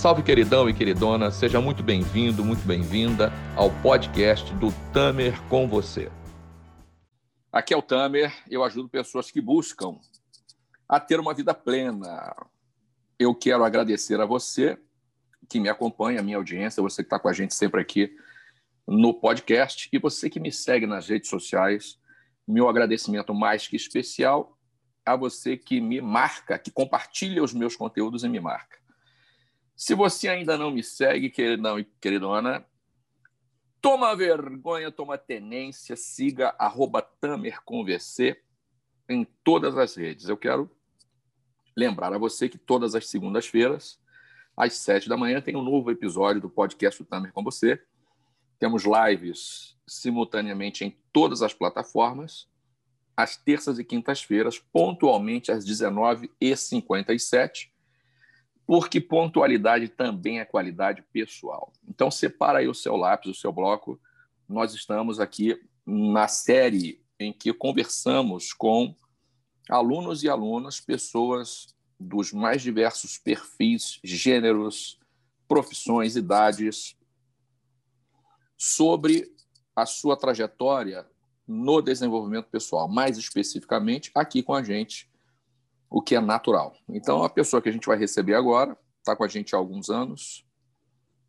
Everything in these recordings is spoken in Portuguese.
Salve, queridão e queridona, seja muito bem-vindo, muito bem-vinda ao podcast do Tamer com você. Aqui é o Tamer, eu ajudo pessoas que buscam a ter uma vida plena. Eu quero agradecer a você que me acompanha, a minha audiência, você que está com a gente sempre aqui no podcast e você que me segue nas redes sociais. Meu agradecimento mais que especial a você que me marca, que compartilha os meus conteúdos e me marca. Se você ainda não me segue, queridão e queridona, toma vergonha, toma tenência, siga arroba TamerConVC em todas as redes. Eu quero lembrar a você que todas as segundas-feiras, às sete da manhã, tem um novo episódio do podcast do Tamer com você. Temos lives simultaneamente em todas as plataformas às terças e quintas-feiras, pontualmente às 19h57, porque pontualidade também é qualidade pessoal. Então, separa aí o seu lápis, o seu bloco. Nós estamos aqui na série em que conversamos com alunos e alunas, pessoas dos mais diversos perfis, gêneros, profissões, idades, sobre a sua trajetória no desenvolvimento pessoal, mais especificamente aqui com a gente, o que é natural. Então, a pessoa que a gente vai receber agora está com a gente há alguns anos,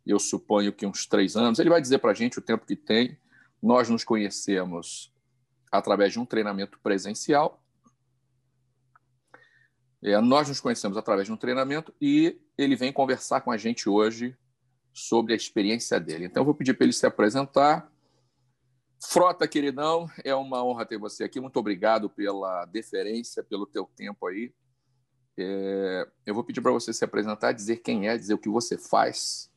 eu suponho que uns três anos. Ele vai dizer para a gente o tempo que tem. Nós nos conhecemos através de um treinamento presencial. É, nós nos conhecemos através de um treinamento e ele vem conversar com a gente hoje sobre a experiência dele. Então, eu vou pedir para ele se apresentar Frota, queridão, é uma honra ter você aqui. Muito obrigado pela deferência, pelo teu tempo aí. É, eu vou pedir para você se apresentar, dizer quem é, dizer o que você faz.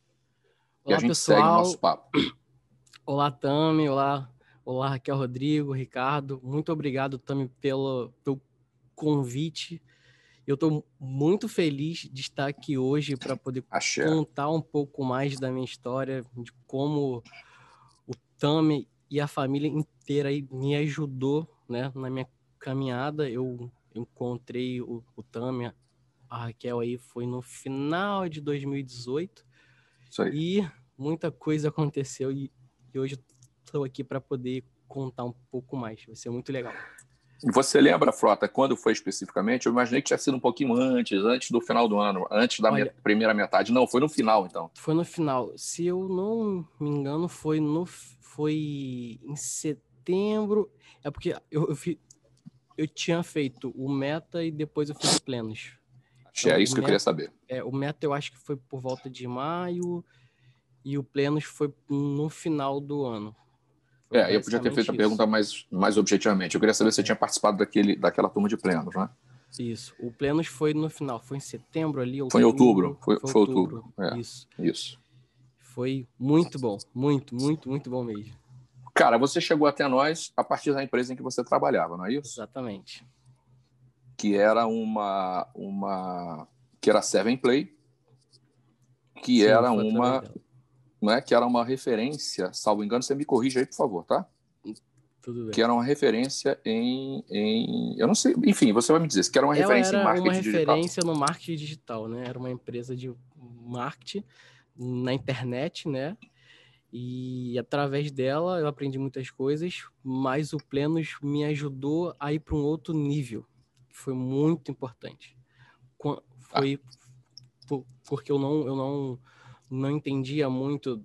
Olá, e a gente pessoal. segue o nosso papo. Olá, Tami. Olá, olá, Raquel Rodrigo, Ricardo. Muito obrigado, Tami, pelo, pelo convite. Eu estou muito feliz de estar aqui hoje para poder Axé. contar um pouco mais da minha história, de como o Tami e a família inteira aí me ajudou, né, na minha caminhada. Eu encontrei o, o Tami, a Raquel aí foi no final de 2018. Isso aí. E muita coisa aconteceu e, e hoje estou aqui para poder contar um pouco mais. Vai ser muito legal. Você lembra, Frota, quando foi especificamente? Eu imaginei que tinha sido um pouquinho antes, antes do final do ano, antes da Olha, primeira metade. Não, foi no final, então. Foi no final. Se eu não me engano, foi no foi em setembro. É porque eu, eu, fi, eu tinha feito o meta e depois eu fiz plenos. Então, é isso que meta, eu queria saber. É, o meta eu acho que foi por volta de maio e o plenos foi no final do ano. Foi é, eu podia ter feito isso. a pergunta mais, mais objetivamente. Eu queria saber se você tinha participado daquele, daquela turma de plenos, né? Isso. O plenos foi no final, foi em setembro ali. Outubro, foi em outubro. Foi, foi, foi outubro. outubro. É, isso. Isso. Foi muito bom, muito, muito, muito bom mesmo. Cara, você chegou até nós a partir da empresa em que você trabalhava, não é isso? Exatamente. Que era uma uma que era Seven Play, que Sim, era uma não é que era uma referência, salvo engano, você me corrija aí, por favor, tá? Tudo bem. Que era uma referência em, em eu não sei, enfim, você vai me dizer, que era uma Ela referência era em marketing digital. uma referência no marketing digital, né? Era uma empresa de marketing na internet, né? E através dela eu aprendi muitas coisas, mas o Plenos me ajudou a ir para um outro nível, que foi muito importante. Foi porque eu não, eu não, não entendia muito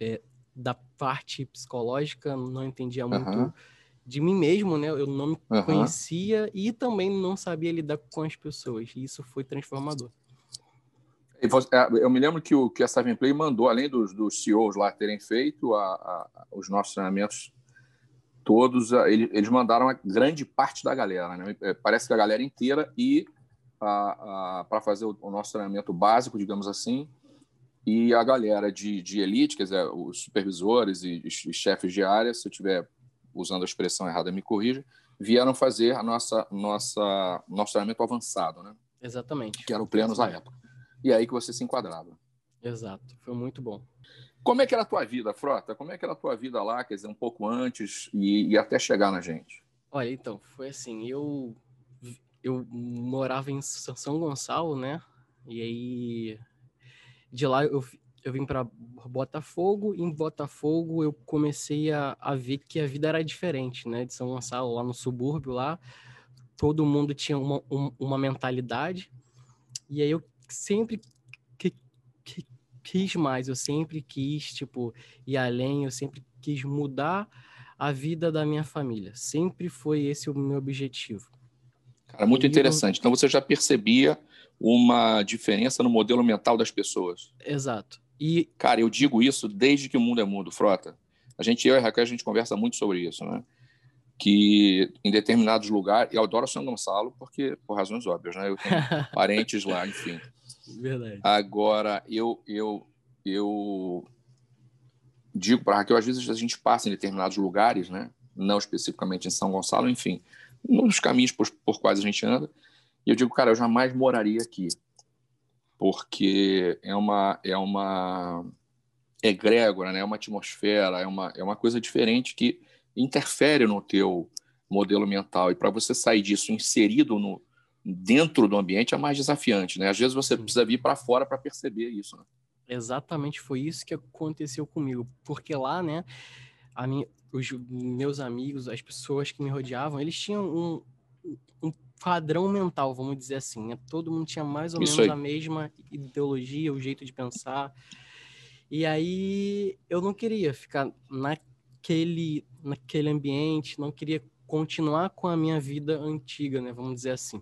é, da parte psicológica, não entendia muito uhum. de mim mesmo, né? Eu não me uhum. conhecia e também não sabia lidar com as pessoas. E isso foi transformador. É, eu me lembro que, o, que a Seven Play mandou, além dos, dos CEOs lá terem feito a, a, os nossos treinamentos todos, eles, eles mandaram a grande parte da galera. Né? É, parece que a galera inteira e para fazer o, o, nosso treinamento básico, digamos assim, e a galera de, de elite, quer dizer, os supervisores e, e chefes de área, se eu estiver usando a expressão errada, me corrija, vieram fazer a nossa, nossa nosso treinamento avançado, né? Exatamente. Que era o plenos à época e aí que você se enquadrava. Exato, foi muito bom. Como é que era a tua vida, Frota? Como é que era a tua vida lá, quer dizer, um pouco antes e, e até chegar na gente? Olha, então, foi assim, eu eu morava em São Gonçalo, né? E aí de lá eu, eu vim para Botafogo, e em Botafogo eu comecei a, a ver que a vida era diferente, né? De São Gonçalo, lá no subúrbio, lá, todo mundo tinha uma, um, uma mentalidade, e aí eu sempre que, que, quis mais, eu sempre quis, tipo, ir além, eu sempre quis mudar a vida da minha família, sempre foi esse o meu objetivo. Cara, muito e interessante. Eu... Então você já percebia uma diferença no modelo mental das pessoas. Exato. E cara, eu digo isso desde que o mundo é mundo, frota. A gente eu e a Raquel a gente conversa muito sobre isso, né? Que em determinados lugares, eu adoro São Gonçalo porque por razões óbvias, né? Eu tenho parentes lá, enfim. Verdade. Agora eu eu eu digo para Raquel, às vezes a gente passa em determinados lugares, né? Não especificamente em São Gonçalo, enfim, nos caminhos por, por quais a gente anda. E eu digo, cara, eu jamais moraria aqui porque é uma é uma egrégora, né? é uma atmosfera, é uma, é uma coisa diferente que interfere no teu modelo mental. E para você sair disso inserido no, dentro do ambiente é mais desafiante. Né? Às vezes você precisa vir para fora para perceber isso. Né? Exatamente, foi isso que aconteceu comigo. Porque lá, né, a minha, os meus amigos, as pessoas que me rodeavam, eles tinham um, um padrão mental, vamos dizer assim. Né? Todo mundo tinha mais ou Isso menos aí. a mesma ideologia, o jeito de pensar. E aí eu não queria ficar naquele, naquele ambiente, não queria continuar com a minha vida antiga, né? Vamos dizer assim.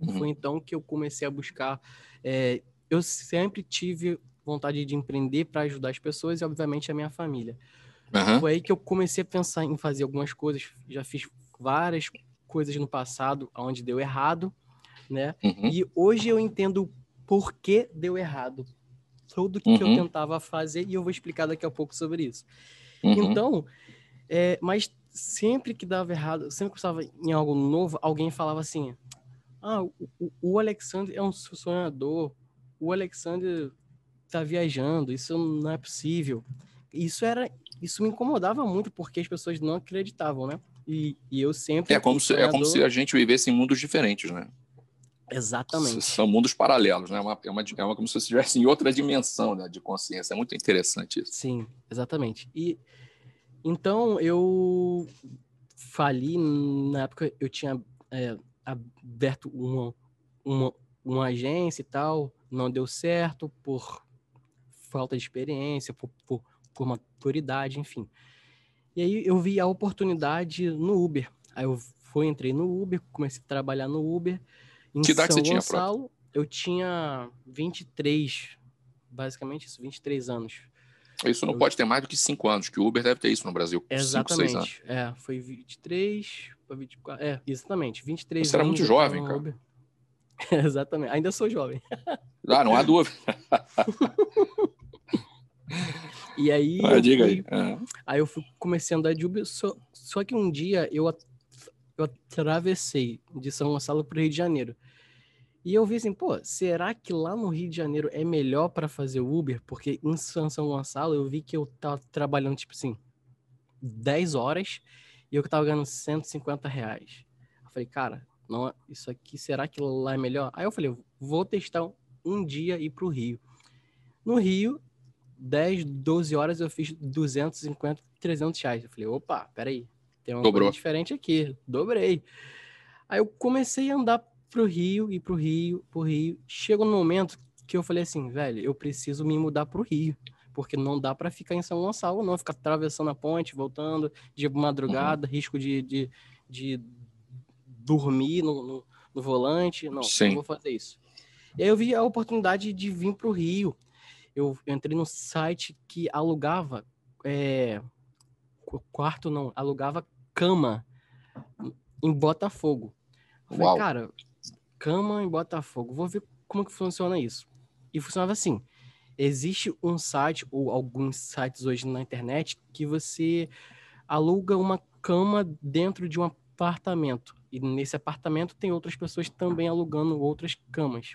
Uhum. Foi então que eu comecei a buscar. É, eu sempre tive vontade de empreender para ajudar as pessoas e, obviamente, a minha família. Uhum. Foi aí que eu comecei a pensar em fazer algumas coisas. Já fiz várias coisas no passado onde deu errado, né? Uhum. E hoje eu entendo por que deu errado. Tudo que uhum. eu tentava fazer e eu vou explicar daqui a pouco sobre isso. Uhum. Então, é, mas sempre que dava errado, sempre que estava em algo novo, alguém falava assim: ah, o, o Alexandre é um sonhador, o Alexandre tá viajando, isso não é possível. Isso era, isso me incomodava muito porque as pessoas não acreditavam, né? E, e eu sempre. É como, se, é como se a gente vivesse em mundos diferentes, né? Exatamente. São mundos paralelos, né? É uma, é uma, é uma como se você estivesse em outra dimensão né, de consciência. É muito interessante isso. Sim, exatamente. E então eu fali, na época eu tinha é, aberto uma, uma, uma agência e tal, não deu certo por falta de experiência, por, por, por maturidade, enfim. E aí eu vi a oportunidade no Uber. Aí eu fui, entrei no Uber, comecei a trabalhar no Uber. Em que idade São você Gonçalo, tinha, Eu tinha 23, basicamente isso, 23 anos. Isso não eu... pode ter mais do que 5 anos, que o Uber deve ter isso no Brasil. Exatamente. Cinco, é, foi 23 para 24. É, exatamente. 23 Você era muito jovem, cara. Uber. exatamente. Ainda sou jovem. ah, não há dúvida. E aí. Ah, diga fui, aí. Uhum. Aí eu fui, comecei a andar de Uber, só, só que um dia eu, eu atravessei de São Gonçalo para o Rio de Janeiro. E eu vi assim, pô, será que lá no Rio de Janeiro é melhor para fazer Uber? Porque em São Gonçalo eu vi que eu tava trabalhando, tipo assim, 10 horas e eu tava ganhando 150 reais. Eu falei, cara, não, isso aqui, será que lá é melhor? Aí eu falei, vou testar um dia ir pro Rio. No Rio, 10, 12 horas eu fiz 250, 300 reais. Eu falei, opa, peraí, tem uma Dobrou. coisa diferente aqui, dobrei. Aí eu comecei a andar pro Rio, e pro Rio, pro Rio. Chegou no momento que eu falei assim, velho, eu preciso me mudar pro Rio, porque não dá para ficar em São Gonçalo, não, ficar atravessando a ponte, voltando de madrugada, uhum. risco de, de, de dormir no, no, no volante, não, Sim. não vou fazer isso. E aí eu vi a oportunidade de vir pro Rio eu entrei no site que alugava é, quarto não, alugava cama em Botafogo. Eu falei, cara, cama em Botafogo, vou ver como que funciona isso. E funcionava assim: existe um site ou alguns sites hoje na internet que você aluga uma cama dentro de um apartamento. E nesse apartamento tem outras pessoas também alugando outras camas.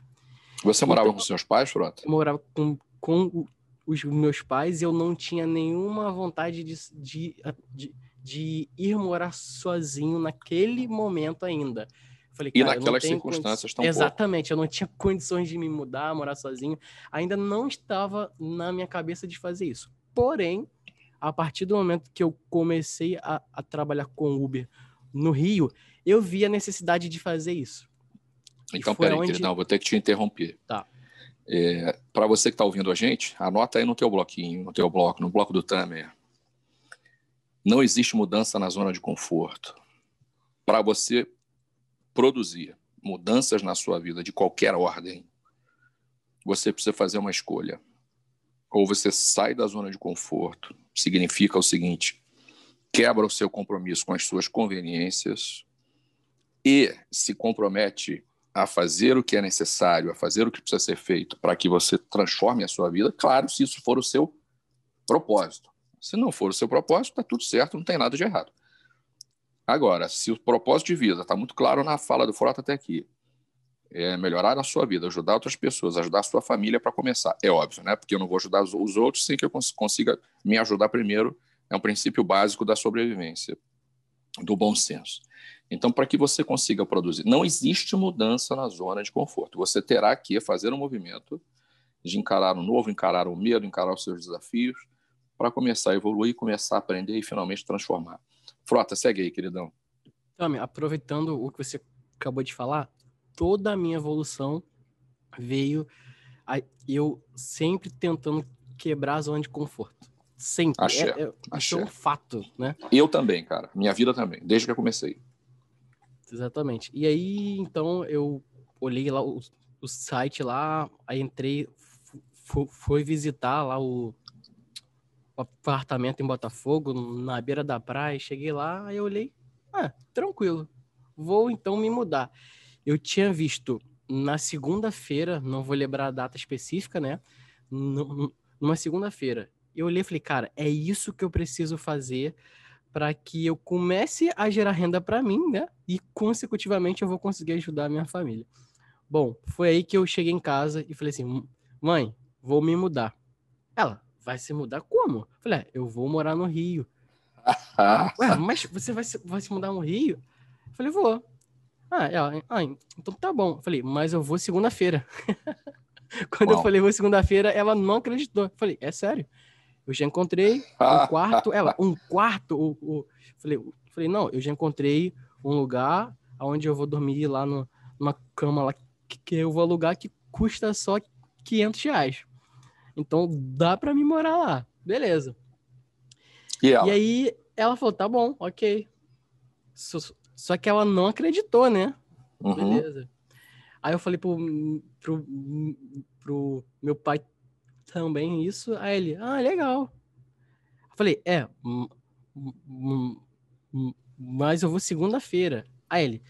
Você morava então, com seus pais, Frota? Morava com com os meus pais eu não tinha nenhuma vontade de, de, de, de ir morar sozinho naquele momento ainda. Falei, e naquelas circunstâncias condi... Exatamente, eu não tinha condições de me mudar, morar sozinho. Ainda não estava na minha cabeça de fazer isso. Porém, a partir do momento que eu comecei a, a trabalhar com Uber no Rio, eu vi a necessidade de fazer isso. Então, peraí, onde... não, vou ter que te interromper. Tá. É, Para você que está ouvindo a gente, anota aí no teu bloquinho, no teu bloco, no bloco do Tamer. Não existe mudança na zona de conforto. Para você produzir mudanças na sua vida de qualquer ordem, você precisa fazer uma escolha. Ou você sai da zona de conforto, significa o seguinte: quebra o seu compromisso com as suas conveniências e se compromete a fazer o que é necessário, a fazer o que precisa ser feito para que você transforme a sua vida, claro, se isso for o seu propósito. Se não for o seu propósito, está tudo certo, não tem nada de errado. Agora, se o propósito de vida está muito claro na fala do Frota até aqui, é melhorar a sua vida, ajudar outras pessoas, ajudar a sua família para começar. É óbvio, né? Porque eu não vou ajudar os outros sem que eu consiga me ajudar primeiro. É um princípio básico da sobrevivência, do bom senso. Então, para que você consiga produzir, não existe mudança na zona de conforto. Você terá que fazer um movimento de encarar o novo, encarar o medo, encarar os seus desafios, para começar a evoluir, começar a aprender e finalmente transformar. Frota, segue aí, queridão. Tami, aproveitando o que você acabou de falar, toda a minha evolução veio a, eu sempre tentando quebrar a zona de conforto. Sempre. Axé, é, é, Axé. Isso é um fato, né? Eu também, cara. Minha vida também, desde que eu comecei. Exatamente. E aí, então, eu olhei lá o, o site lá, aí entrei, fui visitar lá o, o apartamento em Botafogo, na beira da praia. Cheguei lá, aí eu olhei, ah, tranquilo, vou então me mudar. Eu tinha visto na segunda-feira, não vou lembrar a data específica, né? Numa segunda-feira. Eu olhei e falei, cara, é isso que eu preciso fazer para que eu comece a gerar renda para mim, né? E consecutivamente eu vou conseguir ajudar a minha família. Bom, foi aí que eu cheguei em casa e falei assim: "Mãe, vou me mudar". Ela: vai se mudar como? falei, é, eu vou morar no Rio. Ué, mas você vai se, vai se mudar no Rio? falei, vou. Ah, ela, ah, então tá bom. falei, mas eu vou segunda-feira. Quando Uau. eu falei, vou segunda-feira, ela não acreditou. falei, é sério? Eu já encontrei um quarto. Ela, um quarto? O, o, falei, falei, não, eu já encontrei um lugar onde eu vou dormir lá no, numa cama lá que, que eu vou alugar que custa só 500 reais. Então dá para mim morar lá. Beleza. E, e, aí ela falou: tá bom, ok. Só, só que ela não acreditou, né? Uhum. Beleza. Aí eu falei pro, pro, pro meu pai também isso. Aí ele: ah, legal. Eu falei: é, mas eu vou segunda-feira. Aí ele: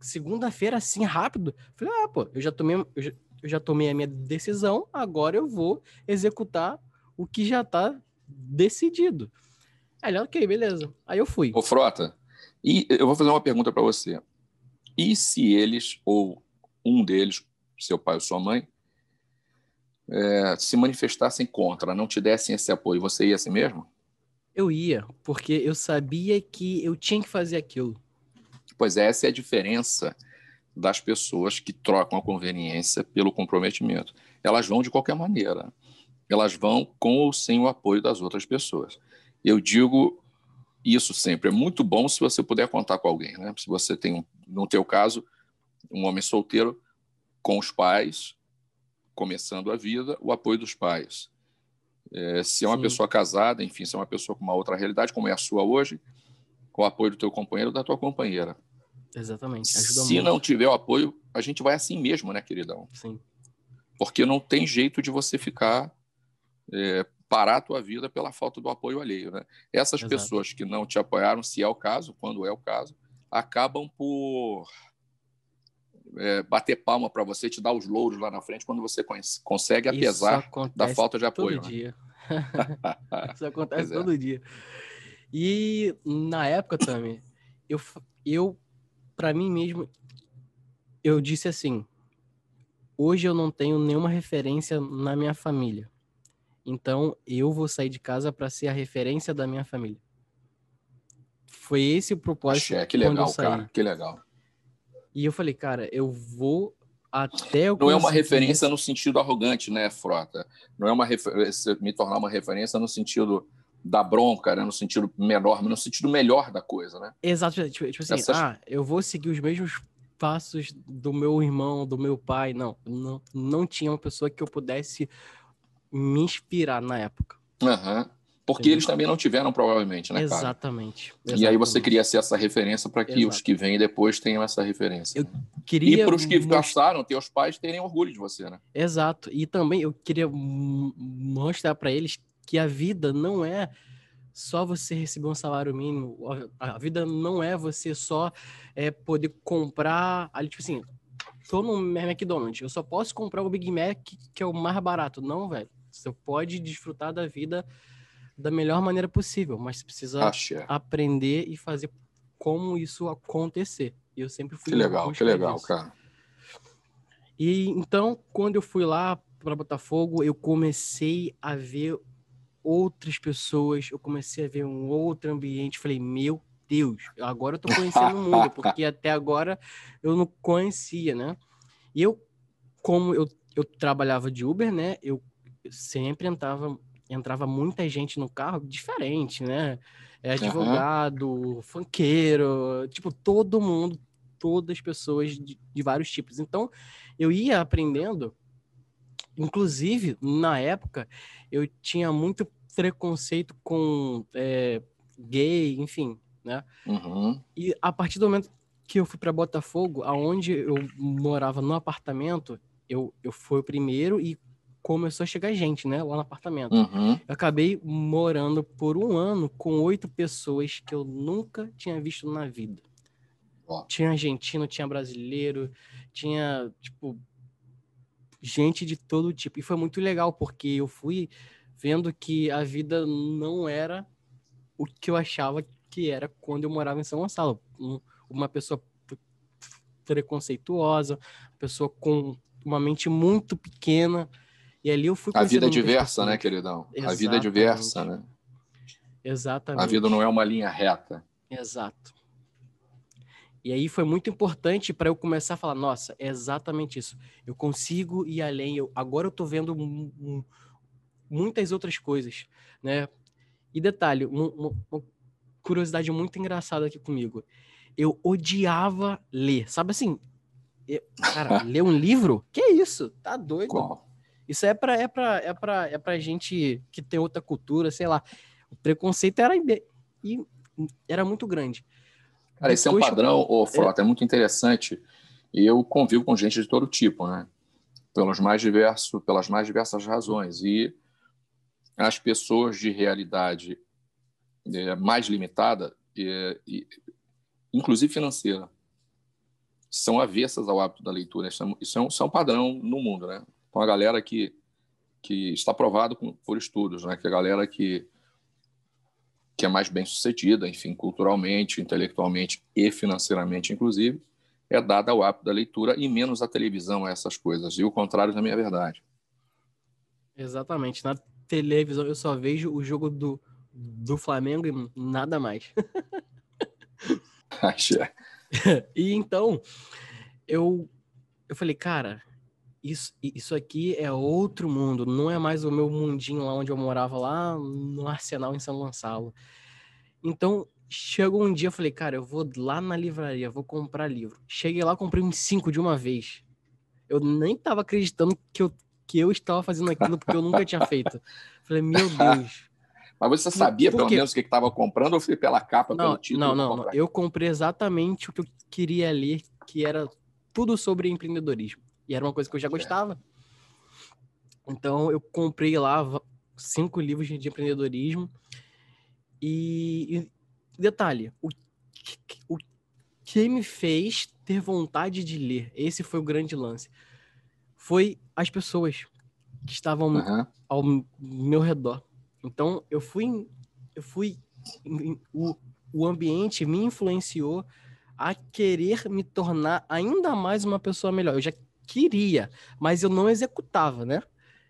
segunda-feira assim rápido? Eu falei: ah, pô, eu já tomei. Eu já, eu já tomei a minha decisão, agora eu vou executar o que já está decidido. Aí, ok, beleza. Aí eu fui. Ô, Frota, e eu vou fazer uma pergunta para você. E se eles, ou um deles, seu pai ou sua mãe, é, se manifestassem contra, não te dessem esse apoio, você ia assim mesmo? Eu ia, porque eu sabia que eu tinha que fazer aquilo. Pois é, essa é a diferença das pessoas que trocam a conveniência pelo comprometimento. Elas vão de qualquer maneira. Elas vão com ou sem o apoio das outras pessoas. Eu digo isso sempre. É muito bom se você puder contar com alguém. Né? Se você tem, no teu caso, um homem solteiro com os pais, começando a vida, o apoio dos pais. É, se é uma Sim. pessoa casada, enfim, se é uma pessoa com uma outra realidade, como é a sua hoje, com o apoio do teu companheiro ou da tua companheira. Exatamente. Ajuda Se muito. não tiver o apoio, a gente vai assim mesmo, né, queridão? Sim. Porque não tem jeito de você ficar é, parar a tua vida pela falta do apoio alheio, né? Essas Exato. pessoas que não te apoiaram, se é o caso, quando é o caso, acabam por é, bater palma para você, te dar os louros lá na frente quando você consegue, apesar da falta de apoio. Todo né? dia. Isso acontece é. todo dia. E na época também, eu, eu para mim mesmo, eu disse assim: hoje eu não tenho nenhuma referência na minha família. Então eu vou sair de casa para ser a referência da minha família. Foi esse o propósito. Axé, que legal, cara, que legal. E eu falei, cara, eu vou até eu Não é uma referência no sentido arrogante, né, Frota? Não é uma referência, me tornar uma referência no sentido da bronca, né? no sentido menor, mas no sentido melhor da coisa, né? Exato, tipo, tipo assim, Essas... ah, eu vou seguir os mesmos passos do meu irmão, do meu pai. Não, não, não tinha uma pessoa que eu pudesse me inspirar na época. Uhum. Porque Entendeu? eles também não tiveram, provavelmente, né, cara? Exatamente. E aí você queria ser essa referência para que Exato. os que vêm depois tenham essa referência. Eu queria e para os que passaram, teus pais terem orgulho de você, né? Exato. E também eu queria mostrar para eles que a vida não é só você receber um salário mínimo. A vida não é você só é, poder comprar ali, tipo assim, tô no McDonald's, eu só posso comprar o Big Mac, que é o mais barato. Não, velho. Você pode desfrutar da vida da melhor maneira possível, mas você precisa Acha. aprender e fazer como isso acontecer. E eu sempre fui Que legal, que legal, disso. cara. E então, quando eu fui lá para Botafogo, eu comecei a ver outras pessoas, eu comecei a ver um outro ambiente, falei, meu Deus, agora eu tô conhecendo o mundo, porque até agora eu não conhecia, né? E eu, como eu, eu trabalhava de Uber, né? Eu sempre entrava, entrava muita gente no carro diferente, né? É advogado, uhum. funkeiro, tipo, todo mundo, todas as pessoas de, de vários tipos. Então, eu ia aprendendo Inclusive, na época, eu tinha muito preconceito com é, gay, enfim, né? Uhum. E a partir do momento que eu fui para Botafogo, aonde eu morava no apartamento, eu, eu fui o primeiro e começou a chegar gente, né, lá no apartamento. Uhum. Eu acabei morando por um ano com oito pessoas que eu nunca tinha visto na vida. Tinha argentino, tinha brasileiro, tinha, tipo, gente de todo tipo. E foi muito legal, porque eu fui vendo que a vida não era o que eu achava que era quando eu morava em São Gonçalo. uma pessoa preconceituosa, pessoa com uma mente muito pequena. E ali eu fui A vida é diversa, né, queridão? Exatamente. A vida é diversa, né? Exatamente. A vida não é uma linha reta. Exato. E aí foi muito importante para eu começar a falar, nossa, é exatamente isso. Eu consigo ir além. Eu, agora eu estou vendo muitas outras coisas, né? E detalhe, uma, uma curiosidade muito engraçada aqui comigo. Eu odiava ler. Sabe assim, eu, cara, ler um livro? Que isso? Tá doido? Qual? Isso é para é para é para é para gente que tem outra cultura, sei lá. O preconceito era e era muito grande. Cara, esse é um padrão, ô, Frota, é... é muito interessante. E eu convivo com gente de todo tipo, né? Pelos mais diversos, pelas mais diversas razões. E as pessoas de realidade é, mais limitada, é, e, inclusive financeira, são avessas ao hábito da leitura. Isso é, isso é, um, isso é um padrão no mundo, né? Então, a galera que, que está provado por estudos, né? Que a galera que que é mais bem sucedida, enfim, culturalmente, intelectualmente e financeiramente, inclusive, é dada ao hábito da leitura e menos a televisão a essas coisas. E o contrário também é verdade. Exatamente. Na televisão eu só vejo o jogo do, do Flamengo e nada mais. E então, eu, eu falei, cara, isso, isso aqui é outro mundo, não é mais o meu mundinho lá onde eu morava, lá no Arsenal em São Gonçalo. Então, chegou um dia, eu falei, cara, eu vou lá na livraria, vou comprar livro. Cheguei lá, comprei uns cinco de uma vez. Eu nem tava acreditando que eu, que eu estava fazendo aquilo, porque eu nunca tinha feito. Falei, meu Deus. Mas você sabia, pelo menos, o que estava comprando ou foi pela capa, não, pelo título? Não, não, não. Eu comprei exatamente o que eu queria ler, que era tudo sobre empreendedorismo. E era uma coisa que eu já gostava. Então eu comprei lá cinco livros de empreendedorismo. E, e detalhe, o, o que me fez ter vontade de ler, esse foi o grande lance, foi as pessoas que estavam uhum. ao meu redor. Então eu fui, eu fui, o, o ambiente me influenciou a querer me tornar ainda mais uma pessoa melhor. Eu já queria, mas eu não executava, né?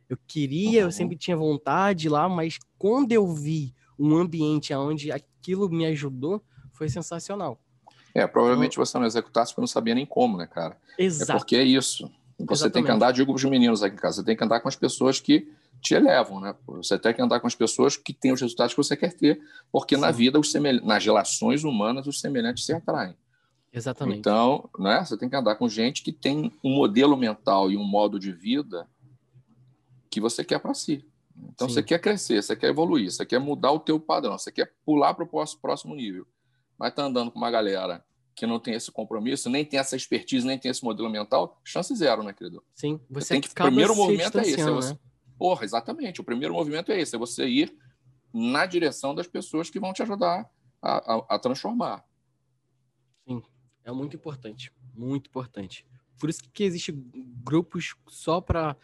Eu queria, uhum. eu sempre tinha vontade lá, mas quando eu vi um ambiente onde aquilo me ajudou, foi sensacional. É, provavelmente então, você não executasse porque não sabia nem como, né, cara? Exato. É porque é isso. Você Exatamente. tem que andar, digo para os meninos aqui em casa, você tem que andar com as pessoas que te elevam, né? Você tem que andar com as pessoas que têm os resultados que você quer ter, porque Sim. na vida, os semel... nas relações humanas, os semelhantes se atraem. Exatamente. Então, né, você tem que andar com gente que tem um modelo mental e um modo de vida que você quer para si. Então, Sim. você quer crescer, você quer evoluir, você quer mudar o teu padrão, você quer pular para o próximo nível. Mas tá andando com uma galera que não tem esse compromisso, nem tem essa expertise, nem tem esse modelo mental, chance zero, né, querido? Sim, você, você tem que. O primeiro movimento é esse. É você, né? Porra, exatamente. O primeiro movimento é esse, é você ir na direção das pessoas que vão te ajudar a, a, a transformar. É muito importante, muito importante. Por isso que existe grupos só para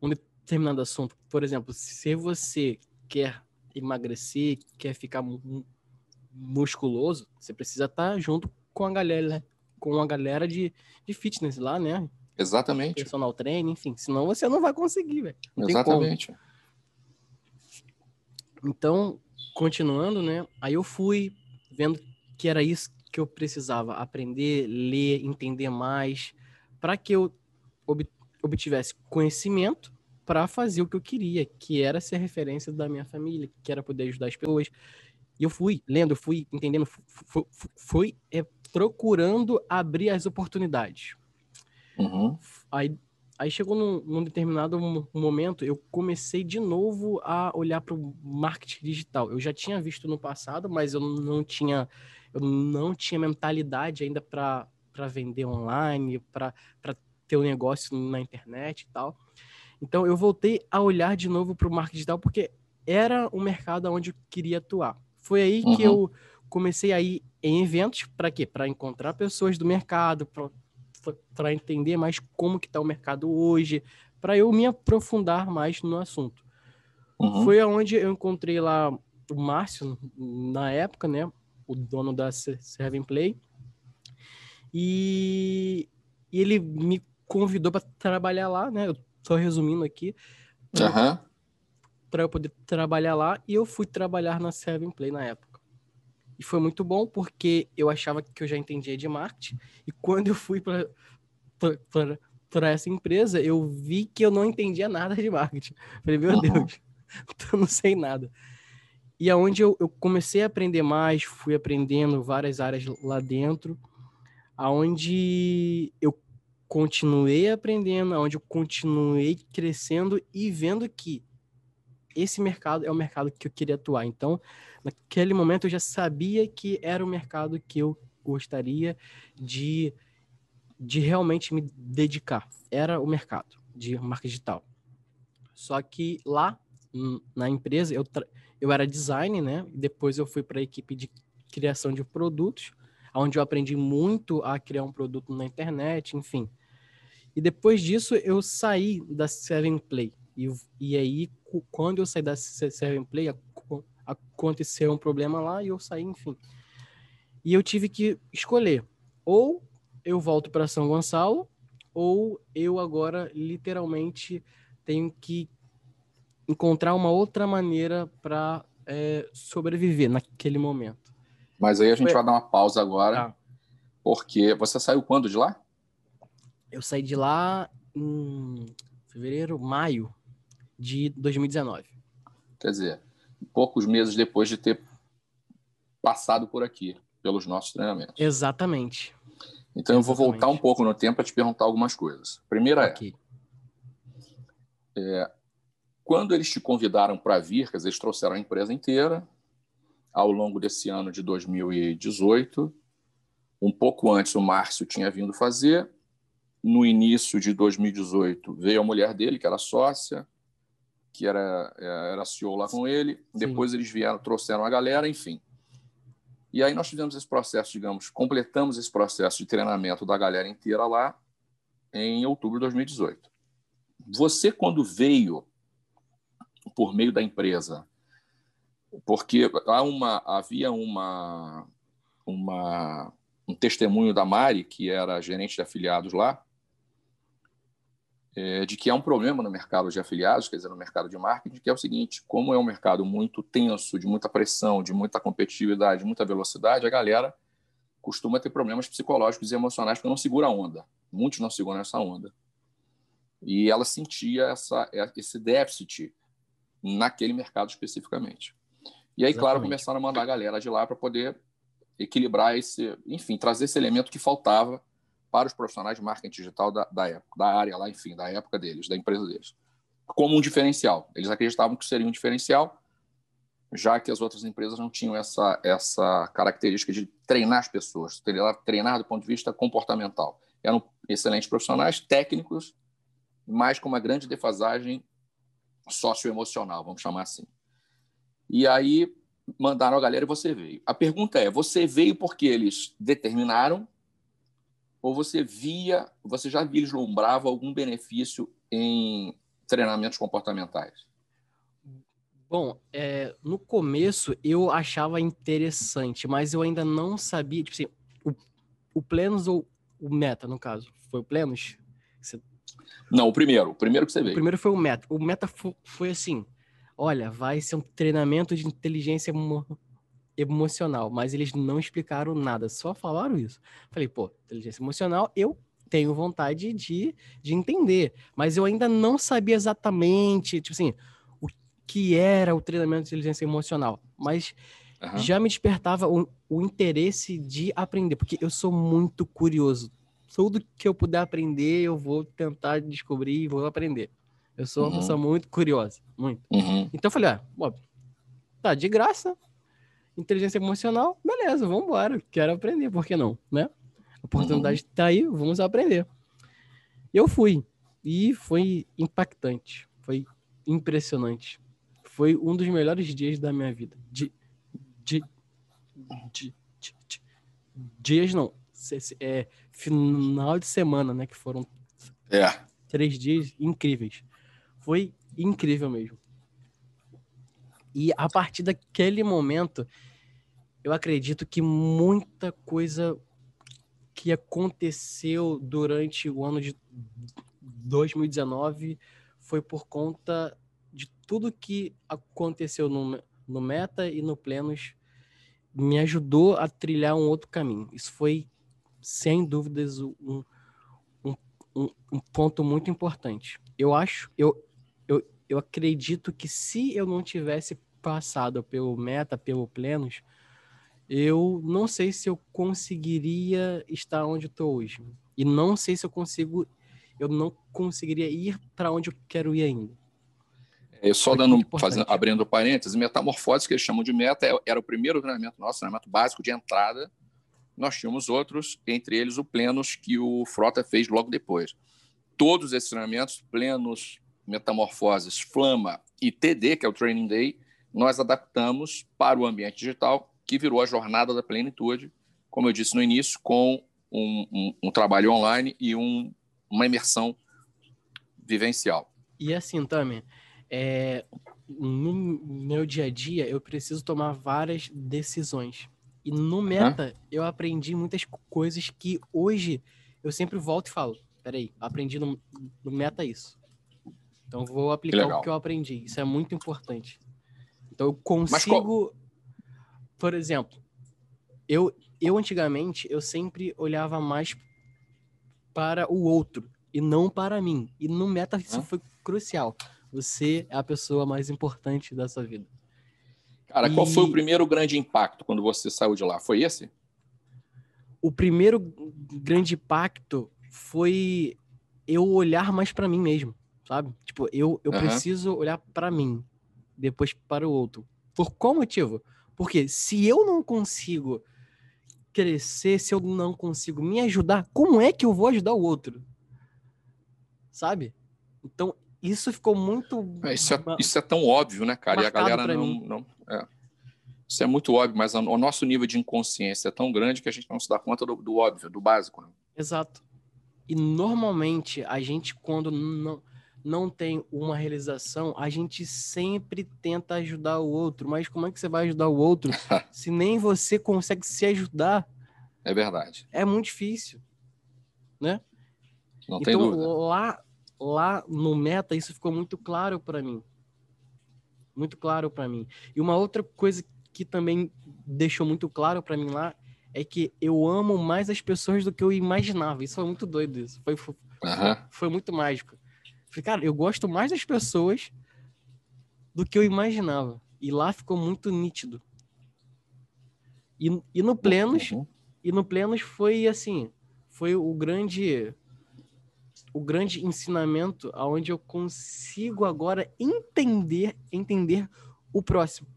um determinado assunto. Por exemplo, se você quer emagrecer, quer ficar musculoso, você precisa estar tá junto com a galera, com a galera de, de fitness lá, né? Exatamente. Personal training, enfim. Senão você não vai conseguir, velho. Exatamente. Então, continuando, né? Aí eu fui vendo que era isso que eu precisava aprender, ler, entender mais, para que eu ob obtivesse conhecimento para fazer o que eu queria, que era ser referência da minha família, que era poder ajudar as pessoas. E eu fui lendo, fui entendendo, fui, fui é, procurando abrir as oportunidades. Uhum. Aí, aí chegou num, num, determinado momento, eu comecei de novo a olhar para o marketing digital. Eu já tinha visto no passado, mas eu não tinha eu não tinha mentalidade ainda para vender online, para ter um negócio na internet e tal. Então eu voltei a olhar de novo para o marketing digital porque era o mercado onde eu queria atuar. Foi aí uhum. que eu comecei a ir em eventos para quê? Para encontrar pessoas do mercado, para entender mais como que está o mercado hoje, para eu me aprofundar mais no assunto. Uhum. Foi aonde eu encontrei lá o Márcio na época, né? O dono da Seven Play. E, e ele me convidou para trabalhar lá, né? Eu tô resumindo aqui. Uhum. Para eu poder trabalhar lá. E eu fui trabalhar na Seven Play na época. E foi muito bom porque eu achava que eu já entendia de marketing. E quando eu fui para essa empresa, eu vi que eu não entendia nada de marketing. Falei, meu uhum. Deus, eu não sei nada. E aonde eu, eu comecei a aprender mais, fui aprendendo várias áreas lá dentro, aonde eu continuei aprendendo, aonde eu continuei crescendo e vendo que esse mercado é o mercado que eu queria atuar. Então, naquele momento eu já sabia que era o mercado que eu gostaria de, de realmente me dedicar. Era o mercado de marca digital. Só que lá na empresa eu, eu era design, né? Depois eu fui para a equipe de criação de produtos, onde eu aprendi muito a criar um produto na internet, enfim. E depois disso eu saí da Seven Play. E, e aí, quando eu saí da Seven Play, aconteceu um problema lá e eu saí, enfim. E eu tive que escolher. Ou eu volto para São Gonçalo, ou eu agora literalmente tenho que encontrar uma outra maneira para é, sobreviver naquele momento. Mas aí a gente Foi... vai dar uma pausa agora, ah. porque você saiu quando de lá? Eu saí de lá em fevereiro, maio de 2019. Quer dizer, poucos meses depois de ter passado por aqui, pelos nossos treinamentos. Exatamente. Então eu vou voltar um pouco no tempo para te perguntar algumas coisas. Primeira okay. é, é quando eles te convidaram para vir, quer dizer, eles trouxeram a empresa inteira ao longo desse ano de 2018. Um pouco antes, o Márcio tinha vindo fazer. No início de 2018, veio a mulher dele, que era sócia, que era, era CEO lá com ele. Sim. Depois eles vieram, trouxeram a galera, enfim. E aí nós fizemos esse processo, digamos, completamos esse processo de treinamento da galera inteira lá em outubro de 2018. Você, quando veio por meio da empresa, porque há uma, havia uma, uma, um testemunho da Mari, que era gerente de afiliados lá, é, de que há um problema no mercado de afiliados, quer dizer, no mercado de marketing, que é o seguinte: como é um mercado muito tenso, de muita pressão, de muita competitividade, de muita velocidade, a galera costuma ter problemas psicológicos e emocionais porque não segura a onda. Muitos não seguram essa onda. E ela sentia essa, esse déficit naquele mercado especificamente. E aí, Exatamente. claro, começaram a mandar a galera de lá para poder equilibrar esse, enfim, trazer esse elemento que faltava para os profissionais de marketing digital da, da época, da área lá, enfim, da época deles, da empresa deles, como um diferencial. Eles acreditavam que seria um diferencial, já que as outras empresas não tinham essa, essa característica de treinar as pessoas, treinar do ponto de vista comportamental. Eram excelentes profissionais, técnicos, mas com uma grande defasagem socioemocional, vamos chamar assim. E aí mandaram a galera e você veio. A pergunta é: você veio porque eles determinaram ou você via, você já vislumbrava algum benefício em treinamentos comportamentais? Bom, é, no começo eu achava interessante, mas eu ainda não sabia, tipo assim, o, o Plenos ou o Meta, no caso? Foi o Plenos? Você... Não, o primeiro, o primeiro que você veio. O primeiro foi o Meta. O Meta foi, assim, olha, vai ser um treinamento de inteligência emo emocional, mas eles não explicaram nada, só falaram isso. Falei, pô, inteligência emocional, eu tenho vontade de, de entender, mas eu ainda não sabia exatamente, tipo assim, o que era o treinamento de inteligência emocional, mas uhum. já me despertava o, o interesse de aprender, porque eu sou muito curioso. Tudo que eu puder aprender, eu vou tentar descobrir e vou aprender. Eu sou uma uhum. pessoa muito curiosa, muito. Uhum. Então eu falei, ah, ó, tá de graça, inteligência emocional, beleza, vamos embora, quero aprender, por que não, né? A oportunidade uhum. tá aí, vamos aprender. Eu fui e foi impactante, foi impressionante. Foi um dos melhores dias da minha vida. De, de, de, de, de dias não, é, final de semana, né? Que foram é. três dias incríveis. Foi incrível mesmo. E a partir daquele momento, eu acredito que muita coisa que aconteceu durante o ano de 2019 foi por conta de tudo que aconteceu no, no Meta e no Plenos me ajudou a trilhar um outro caminho. Isso foi, sem dúvidas, um, um, um, ponto muito importante. Eu acho, eu, eu, eu acredito que se eu não tivesse passado pelo Meta, pelo Plenos, eu não sei se eu conseguiria estar onde estou hoje. E não sei se eu consigo, eu não conseguiria ir para onde eu quero ir ainda. Eu só dando, fazendo, abrindo parênteses, metamorfose, que eles chamam de meta, é, era o primeiro treinamento nosso, treinamento básico de entrada. Nós tínhamos outros, entre eles o Plenos, que o Frota fez logo depois. Todos esses treinamentos, Plenos, Metamorfoses, Flama e TD, que é o Training Day, nós adaptamos para o ambiente digital que virou a jornada da plenitude, como eu disse no início, com um, um, um trabalho online e um, uma imersão vivencial. E assim, Tami, é, no meu dia a dia eu preciso tomar várias decisões. E no Meta Hã? eu aprendi muitas coisas que hoje eu sempre volto e falo: peraí, aprendi no, no Meta isso. Então vou aplicar que o que eu aprendi. Isso é muito importante. Então eu consigo por exemplo, eu, eu antigamente, eu sempre olhava mais para o outro e não para mim. E no meta isso foi crucial. Você é a pessoa mais importante da sua vida. Cara, e... qual foi o primeiro grande impacto quando você saiu de lá? Foi esse? O primeiro grande impacto foi eu olhar mais para mim mesmo, sabe? Tipo, eu, eu uhum. preciso olhar para mim, depois para o outro. Por qual motivo? Porque se eu não consigo crescer, se eu não consigo me ajudar, como é que eu vou ajudar o outro? Sabe? Então, isso ficou muito. É, isso, é, isso, é, tão óbvio, né, cara? E a galera não. não é. Isso é muito óbvio, mas o nosso nível de inconsciência é tão grande que a gente não se dá conta do, do óbvio, do básico. Né? Exato. E normalmente a gente, quando não, não tem uma realização, a gente sempre tenta ajudar o outro. Mas como é que você vai ajudar o outro se nem você consegue se ajudar? É verdade. É muito difícil, né? Não então, tem dúvida. lá lá no meta isso ficou muito claro para mim. Muito claro para mim. E uma outra coisa que também deixou muito claro para mim lá é que eu amo mais as pessoas do que eu imaginava. Isso foi muito doido. Isso foi, foi, uhum. foi muito mágico. Falei, cara, eu gosto mais das pessoas do que eu imaginava. E lá ficou muito nítido. E, e no Plenos, uhum. e no Plenos foi assim, foi o grande o grande ensinamento aonde eu consigo agora entender entender o próximo.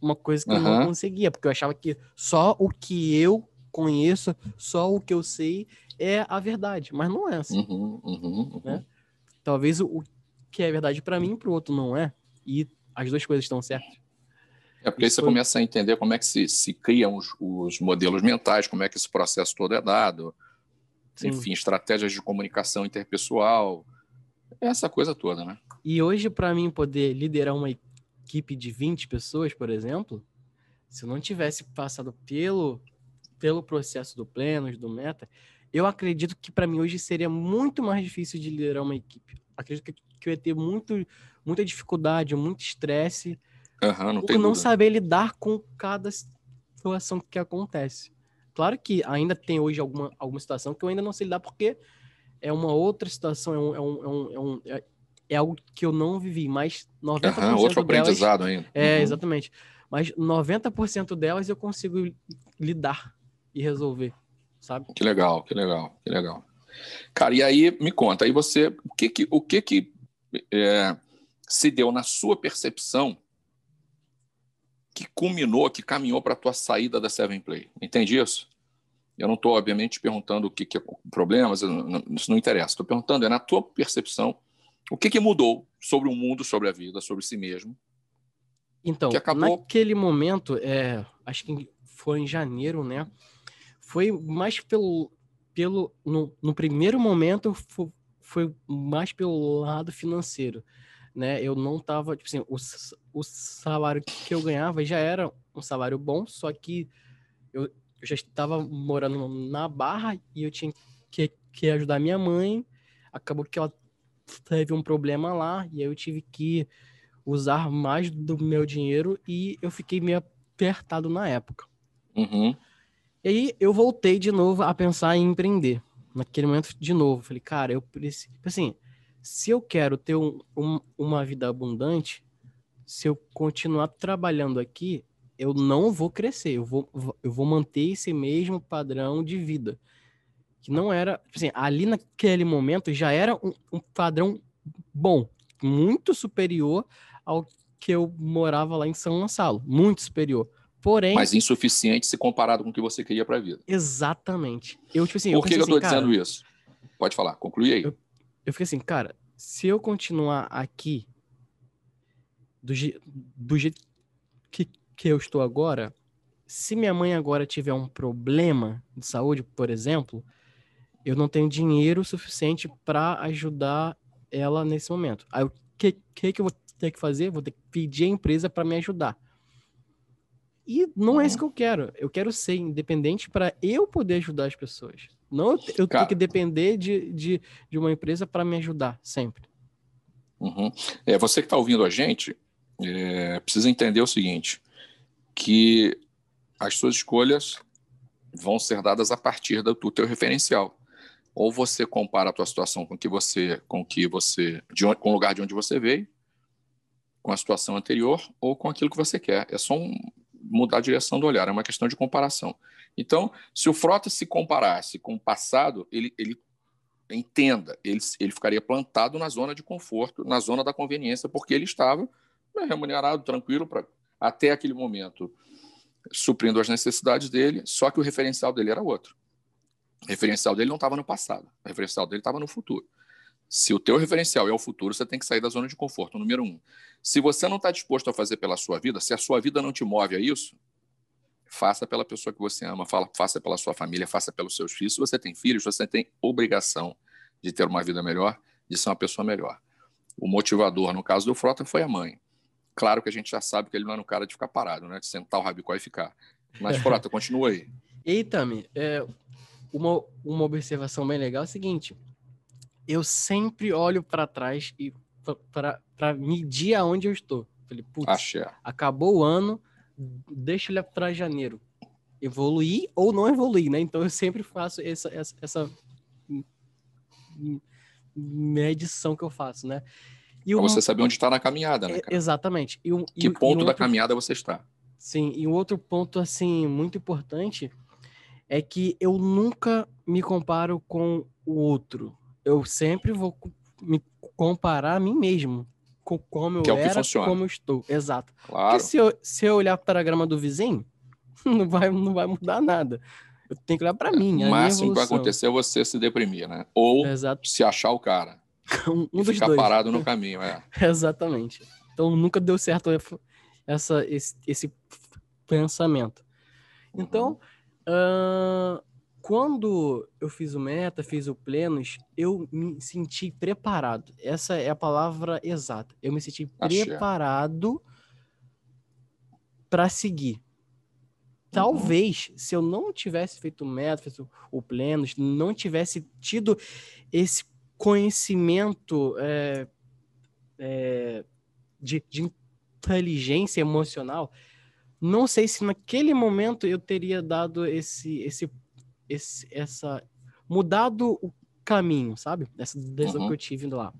Uma coisa que uhum. eu não conseguia, porque eu achava que só o que eu conheço, só o que eu sei é a verdade, mas não é assim. Uhum, uhum, uhum. né? Talvez o, que é verdade para mim, para o outro não é, e as duas coisas estão certas. É porque aí você foi... começa a entender como é que se, se criam os, os, modelos mentais, como é que esse processo todo é dado, Sim. enfim, estratégias de comunicação interpessoal, essa coisa toda, né? E hoje, para mim poder liderar uma equipe de 20 pessoas, por exemplo, se eu não tivesse passado pelo, pelo processo do Plenos, do Meta, eu acredito que para mim hoje seria muito mais difícil de liderar uma equipe. Acredito que, que eu ia ter muito, muita dificuldade, muito estresse, Uhum, não por não dúvida. saber lidar com cada situação que acontece. Claro que ainda tem hoje alguma, alguma situação que eu ainda não sei lidar, porque é uma outra situação, é, um, é, um, é, um, é, é algo que eu não vivi, mas 90% uhum, outro aprendizado ainda. É, uhum. exatamente. Mas 90% delas eu consigo lidar e resolver, sabe? Que legal, que legal, que legal. Cara, e aí me conta, aí você, o que que, o que, que é, se deu na sua percepção que culminou, que caminhou para a tua saída da Seven Play. Entende isso? Eu não estou, obviamente, perguntando o que, que é problemas, isso não interessa. Estou perguntando, é na tua percepção, o que, que mudou sobre o mundo, sobre a vida, sobre si mesmo? Então, acabou... naquele momento, é, acho que foi em janeiro, né? Foi mais pelo. pelo no, no primeiro momento, foi, foi mais pelo lado financeiro né? Eu não tava, tipo assim, o, o salário que eu ganhava já era um salário bom, só que eu, eu já estava morando na Barra e eu tinha que, que ajudar minha mãe. Acabou que ela teve um problema lá e aí eu tive que usar mais do meu dinheiro e eu fiquei meio apertado na época. Uhum. E aí eu voltei de novo a pensar em empreender. Naquele momento, de novo, falei, cara, eu preciso. Assim, se eu quero ter um, um, uma vida abundante, se eu continuar trabalhando aqui, eu não vou crescer, eu vou, eu vou manter esse mesmo padrão de vida. Que não era, assim, ali naquele momento já era um, um padrão bom, muito superior ao que eu morava lá em São Gonçalo, muito superior. Porém, mas insuficiente se comparado com o que você queria para a vida. Exatamente. Eu tipo assim, Por que eu, eu estou assim, dizendo isso? Pode falar, conclui aí. Eu, eu fiquei assim, cara, se eu continuar aqui do, do jeito que, que eu estou agora, se minha mãe agora tiver um problema de saúde, por exemplo, eu não tenho dinheiro suficiente para ajudar ela nesse momento. Aí o que, que, que eu vou ter que fazer? Vou ter que pedir a empresa para me ajudar. E não é isso uhum. que eu quero. Eu quero ser independente para eu poder ajudar as pessoas. Não eu, eu tenho que depender de, de, de uma empresa para me ajudar sempre. Uhum. É, você que está ouvindo a gente, é, precisa entender o seguinte, que as suas escolhas vão ser dadas a partir do, do teu referencial. Ou você compara a tua situação com que você, com que você, de onde, com o lugar de onde você veio, com a situação anterior ou com aquilo que você quer. É só um, mudar a direção do olhar, é uma questão de comparação. Então, se o Frota se comparasse com o passado, ele, ele entenda, ele, ele ficaria plantado na zona de conforto, na zona da conveniência, porque ele estava né, remunerado, tranquilo, pra, até aquele momento, suprindo as necessidades dele, só que o referencial dele era outro. O referencial dele não estava no passado, o referencial dele estava no futuro. Se o teu referencial é o futuro, você tem que sair da zona de conforto, número um. Se você não está disposto a fazer pela sua vida, se a sua vida não te move a isso, faça pela pessoa que você ama, faça pela sua família, faça pelos seus filhos. Se você tem filhos, você tem obrigação de ter uma vida melhor, de ser uma pessoa melhor. O motivador, no caso do Frota, foi a mãe. Claro que a gente já sabe que ele não é um cara de ficar parado, né? De sentar o rabicó e ficar. Mas, Frota, continua aí. E Tami, é, uma, uma observação bem legal é o seguinte: eu sempre olho para trás e para medir aonde eu estou. Falei, putz, acabou o ano, deixa ele para janeiro. evoluir ou não evoluir, né? Então eu sempre faço essa, essa, essa medição que eu faço, né? E pra você saber onde está na caminhada, né? Cara? Exatamente. E um, que e, ponto e um da outro... caminhada você está? Sim, e um outro ponto, assim, muito importante é que eu nunca me comparo com o outro. Eu sempre vou me comparar a mim mesmo. Com como eu que é era, como eu estou. Exato. Claro. Porque se eu, se eu olhar para a grama do vizinho, não vai, não vai mudar nada. Eu tenho que olhar para mim. O máximo que vai acontecer é você se deprimir, né? Ou Exato. se achar o cara. um, um ficar dois. parado no caminho, é. Exatamente. Então nunca deu certo essa, esse, esse pensamento. Então, uh, quando eu fiz o meta, fiz o plenos, eu me senti preparado. Essa é a palavra exata. Eu me senti Achei. preparado para seguir. Talvez, uhum. se eu não tivesse feito o meta, feito o plenos, não tivesse tido esse conhecimento é, é, de, de inteligência emocional, não sei se naquele momento eu teria dado esse, esse, esse essa mudado o caminho, sabe? Essa decisão uhum. que eu tive indo lá.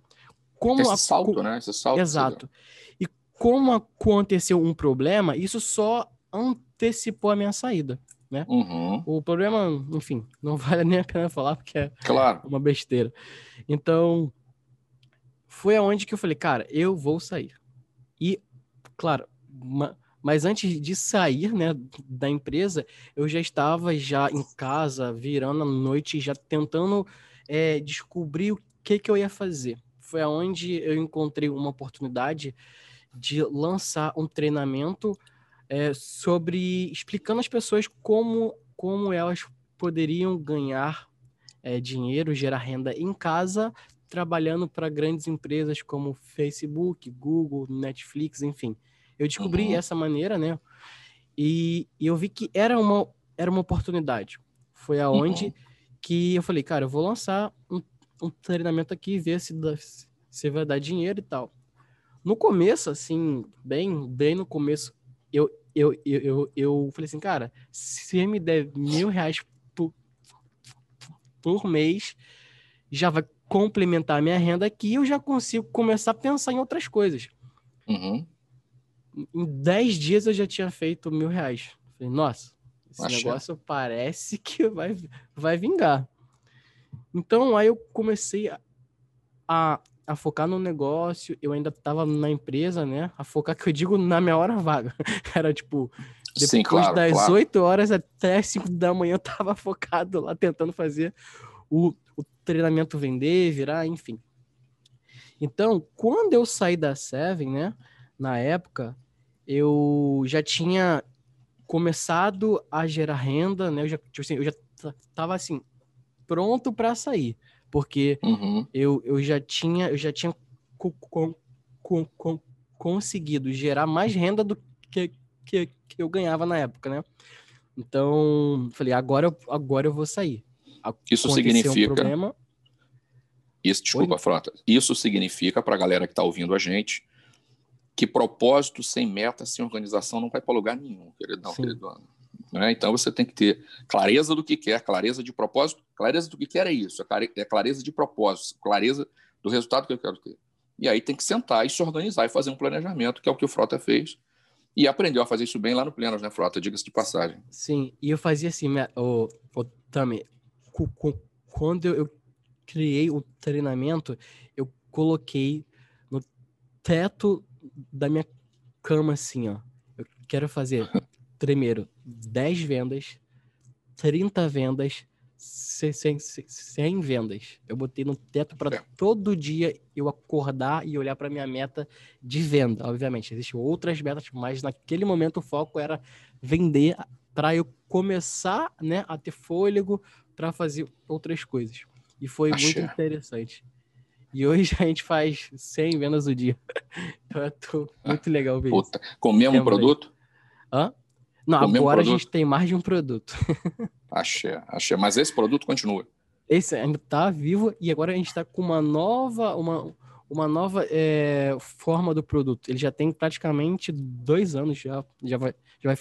Como Esse a, salto, né? Esse salto. Exato. E como aconteceu um problema, isso só antecipou a minha saída, né? Uhum. O problema, enfim, não vale nem a pena falar porque é claro. uma besteira. Então, foi aonde que eu falei, cara, eu vou sair. E, claro, uma mas antes de sair, né, da empresa, eu já estava já em casa, virando a noite, já tentando é, descobrir o que, que eu ia fazer. Foi aonde eu encontrei uma oportunidade de lançar um treinamento é, sobre explicando às pessoas como, como elas poderiam ganhar é, dinheiro, gerar renda em casa, trabalhando para grandes empresas como Facebook, Google, Netflix, enfim. Eu descobri uhum. essa maneira, né? E, e, eu vi que era uma, era uma oportunidade. Foi aonde uhum. que eu falei, cara, eu vou lançar um, um treinamento aqui e ver se, dá, se vai dar dinheiro e tal. No começo, assim, bem, bem no começo, eu, eu, eu, eu, eu falei assim, cara, se me der mil reais por, por mês, já vai complementar a minha renda aqui, eu já consigo começar a pensar em outras coisas. Uhum em 10 dias eu já tinha feito mil reais. Falei, nossa, esse Achei. negócio parece que vai, vai vingar. Então aí eu comecei a, a focar no negócio, eu ainda estava na empresa, né? A focar, que eu digo, na minha hora vaga. Era tipo, depois Sim, claro, das claro. 8 horas até 5 da manhã eu tava focado lá tentando fazer o, o treinamento vender, virar, enfim. Então, quando eu saí da Seven, né? Na época, eu já tinha começado a gerar renda, né? Eu já, tipo assim, eu já tava assim pronto para sair, porque uhum. eu, eu já tinha eu já tinha co co co conseguido gerar mais renda do que, que, que, eu ganhava na época, né? Então, falei, agora eu, agora eu vou sair. Isso significa um problema... Isso, desculpa, Oi? Frota. Isso significa para a galera que está ouvindo a gente que propósito sem meta, sem organização, não vai para lugar nenhum, queridão, Sim. querido. Né? Então você tem que ter clareza do que quer, clareza de propósito. Clareza do que quer é isso, é clareza de propósito, clareza do resultado que eu quero ter. E aí tem que sentar e se organizar e fazer um planejamento, que é o que o Frota fez. E aprendeu a fazer isso bem lá no Plenos, né, Frota? Diga-se de passagem. Sim, e eu fazia assim, o, o Tami, quando eu criei o treinamento, eu coloquei no teto da minha cama assim, ó. Eu quero fazer primeiro 10 vendas, 30 vendas, 100, 100 vendas. Eu botei no teto para é. todo dia eu acordar e olhar para minha meta de venda. Obviamente, existem outras metas, mas naquele momento o foco era vender para eu começar, né, a ter fôlego para fazer outras coisas. E foi Achei. muito interessante. E hoje a gente faz 100 vendas o dia. Então é muito legal ver Puta, isso. Com o mesmo produto? Hã? Não, com agora a gente tem mais de um produto. achei, achei. Mas esse produto continua? Esse ainda está vivo e agora a gente está com uma nova, uma, uma nova é, forma do produto. Ele já tem praticamente dois anos, já, já vai, já vai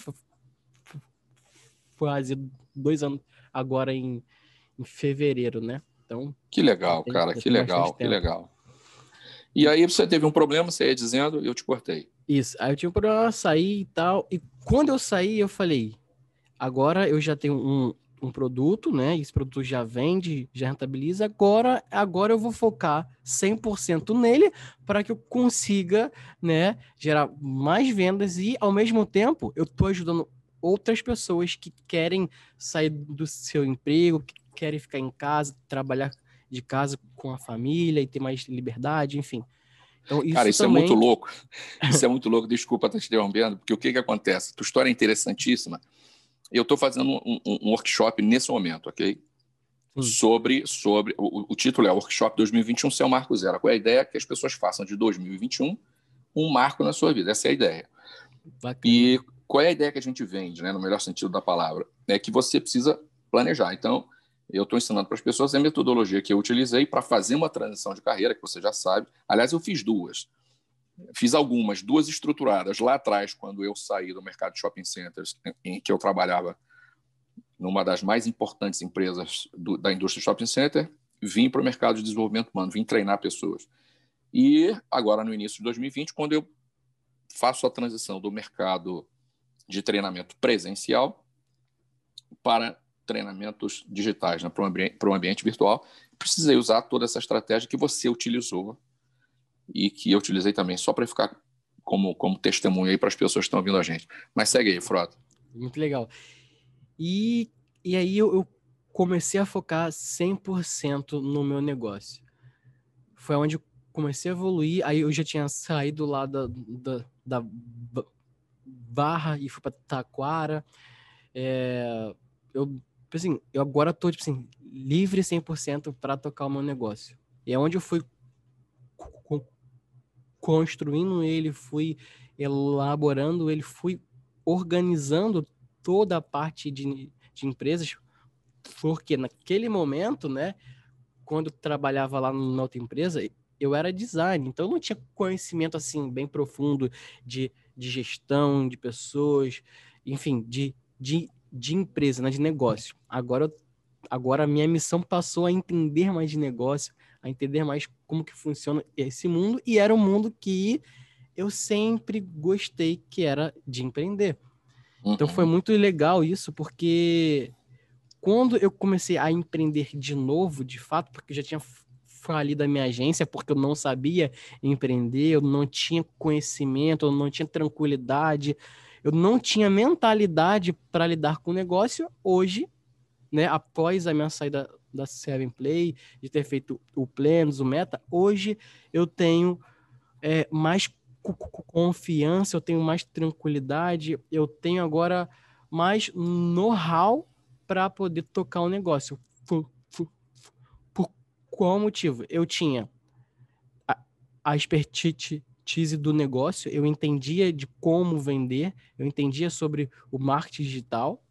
fazer dois anos agora em, em fevereiro, né? Então. Que legal, tem, cara, que legal, que legal. E aí você teve um problema, você ia dizendo, e eu te cortei. Isso, aí eu tive um problema, saí e tal. E quando eu saí, eu falei, agora eu já tenho um, um produto, né? Esse produto já vende, já rentabiliza. Agora, agora eu vou focar 100% nele para que eu consiga, né, gerar mais vendas e ao mesmo tempo eu estou ajudando outras pessoas que querem sair do seu emprego, que querem ficar em casa, trabalhar de casa com a família e ter mais liberdade, enfim. Então, isso Cara, isso também... é muito louco. Isso é muito louco. Desculpa estar te interrompendo, porque o que, que acontece? Tua história é interessantíssima. Eu estou fazendo um, um, um, workshop nesse momento, ok? Sim. Sobre, sobre o, o, título é Workshop 2021 Seu Marco Zero. Qual é a ideia? Que as pessoas façam de 2021 um marco na sua vida. Essa é a ideia. Bacana. E qual é a ideia que a gente vende, né, no melhor sentido da palavra? É que você precisa planejar. Então, eu estou ensinando para as pessoas a metodologia que eu utilizei para fazer uma transição de carreira, que você já sabe. Aliás, eu fiz duas. Fiz algumas, duas estruturadas lá atrás, quando eu saí do mercado de shopping centers, em que eu trabalhava numa das mais importantes empresas do, da indústria shopping center, vim para o mercado de desenvolvimento humano, vim treinar pessoas. E agora, no início de 2020, quando eu faço a transição do mercado de treinamento presencial para treinamentos digitais, né, para, um ambiente, virtual. Precisei usar toda essa estratégia que você utilizou e que eu utilizei também, só para ficar como, como testemunho aí para as pessoas que estão ouvindo a gente. Mas segue aí, Frota. Muito legal. E, e aí eu, eu comecei a focar 100% no meu negócio. Foi onde comecei a evoluir, aí eu já tinha saído lá da, da, da Barra e fui para Taquara. É, eu Tipo assim, eu agora tô, tipo assim, livre 100% para tocar o meu negócio. E é onde eu fui construindo ele, fui elaborando ele, fui organizando toda a parte de, de empresas, porque naquele momento, né, quando eu trabalhava lá na outra empresa, eu era design, então eu não tinha conhecimento assim bem profundo de, de gestão de pessoas, enfim, de, de de empresa, né, de negócio. Agora, agora a minha missão passou a entender mais de negócio, a entender mais como que funciona esse mundo e era um mundo que eu sempre gostei que era de empreender. Então foi uhum. muito legal isso porque quando eu comecei a empreender de novo, de fato, porque eu já tinha falido a minha agência porque eu não sabia empreender, eu não tinha conhecimento, eu não tinha tranquilidade, eu não tinha mentalidade para lidar com o negócio. Hoje, né, após a minha saída da Seven Play, de ter feito o Plenos, o Meta, hoje eu tenho é, mais confiança, eu tenho mais tranquilidade, eu tenho agora mais know-how para poder tocar o um negócio. Por, qual motivo? Eu tinha a, a expertise expertise do negócio, eu entendia de como vender, eu entendia sobre o marketing digital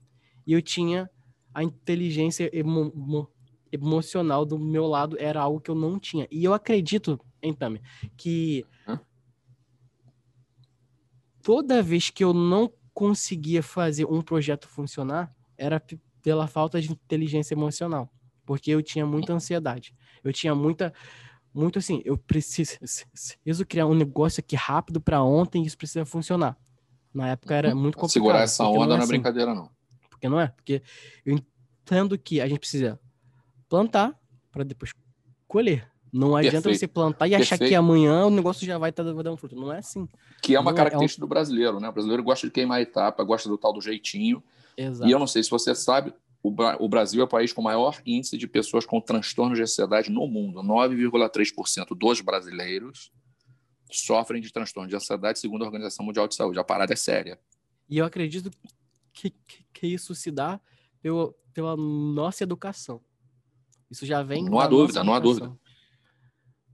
e eu tinha a inteligência emo emocional do meu lado, era algo que eu não tinha. E eu acredito, então, que toda vez que eu não conseguia fazer um projeto funcionar, era pela falta de inteligência emocional, porque eu tinha muita ansiedade. Eu tinha muita muito assim, eu preciso, preciso criar um negócio aqui rápido para ontem e isso precisa funcionar. Na época era uhum. muito complicado. Segurar essa onda não é, não é assim. brincadeira, não. Porque não é? Porque eu entendo que a gente precisa plantar para depois colher. Não adianta Perfeito. você plantar e Perfeito. achar que amanhã o negócio já vai estar tá dando fruto. Não é assim. Que é uma não característica é um... do brasileiro, né? O brasileiro gosta de queimar a etapa, gosta do tal do jeitinho. Exato. E eu não sei se você sabe, o Brasil é o país com maior índice de pessoas com transtornos de ansiedade no mundo. 9,3% dos brasileiros sofrem de transtorno de ansiedade, segundo a Organização Mundial de Saúde. A parada é séria. E eu acredito que, que, que isso se dá pelo, pela nossa educação. Isso já vem. Não há dúvida, não há dúvida.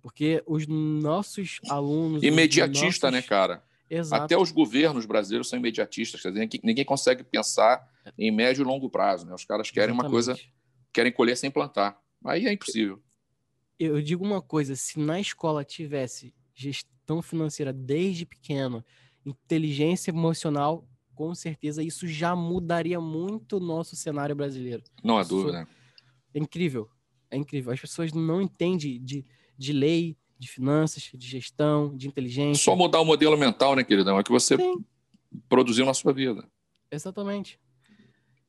Porque os nossos alunos. Imediatista, nossos... né, cara? Exato. Até os governos brasileiros são imediatistas, quer dizer, ninguém consegue pensar em médio e longo prazo. Né? Os caras querem Exatamente. uma coisa, querem colher sem plantar. Aí é impossível. Eu digo uma coisa: se na escola tivesse gestão financeira desde pequeno, inteligência emocional, com certeza isso já mudaria muito o nosso cenário brasileiro. Não há dúvida. É incrível, é incrível. As pessoas não entendem de, de lei, de finanças, de gestão, de inteligência. Só mudar o modelo mental, né, queridão? É que você Sim. produziu na sua vida. Exatamente.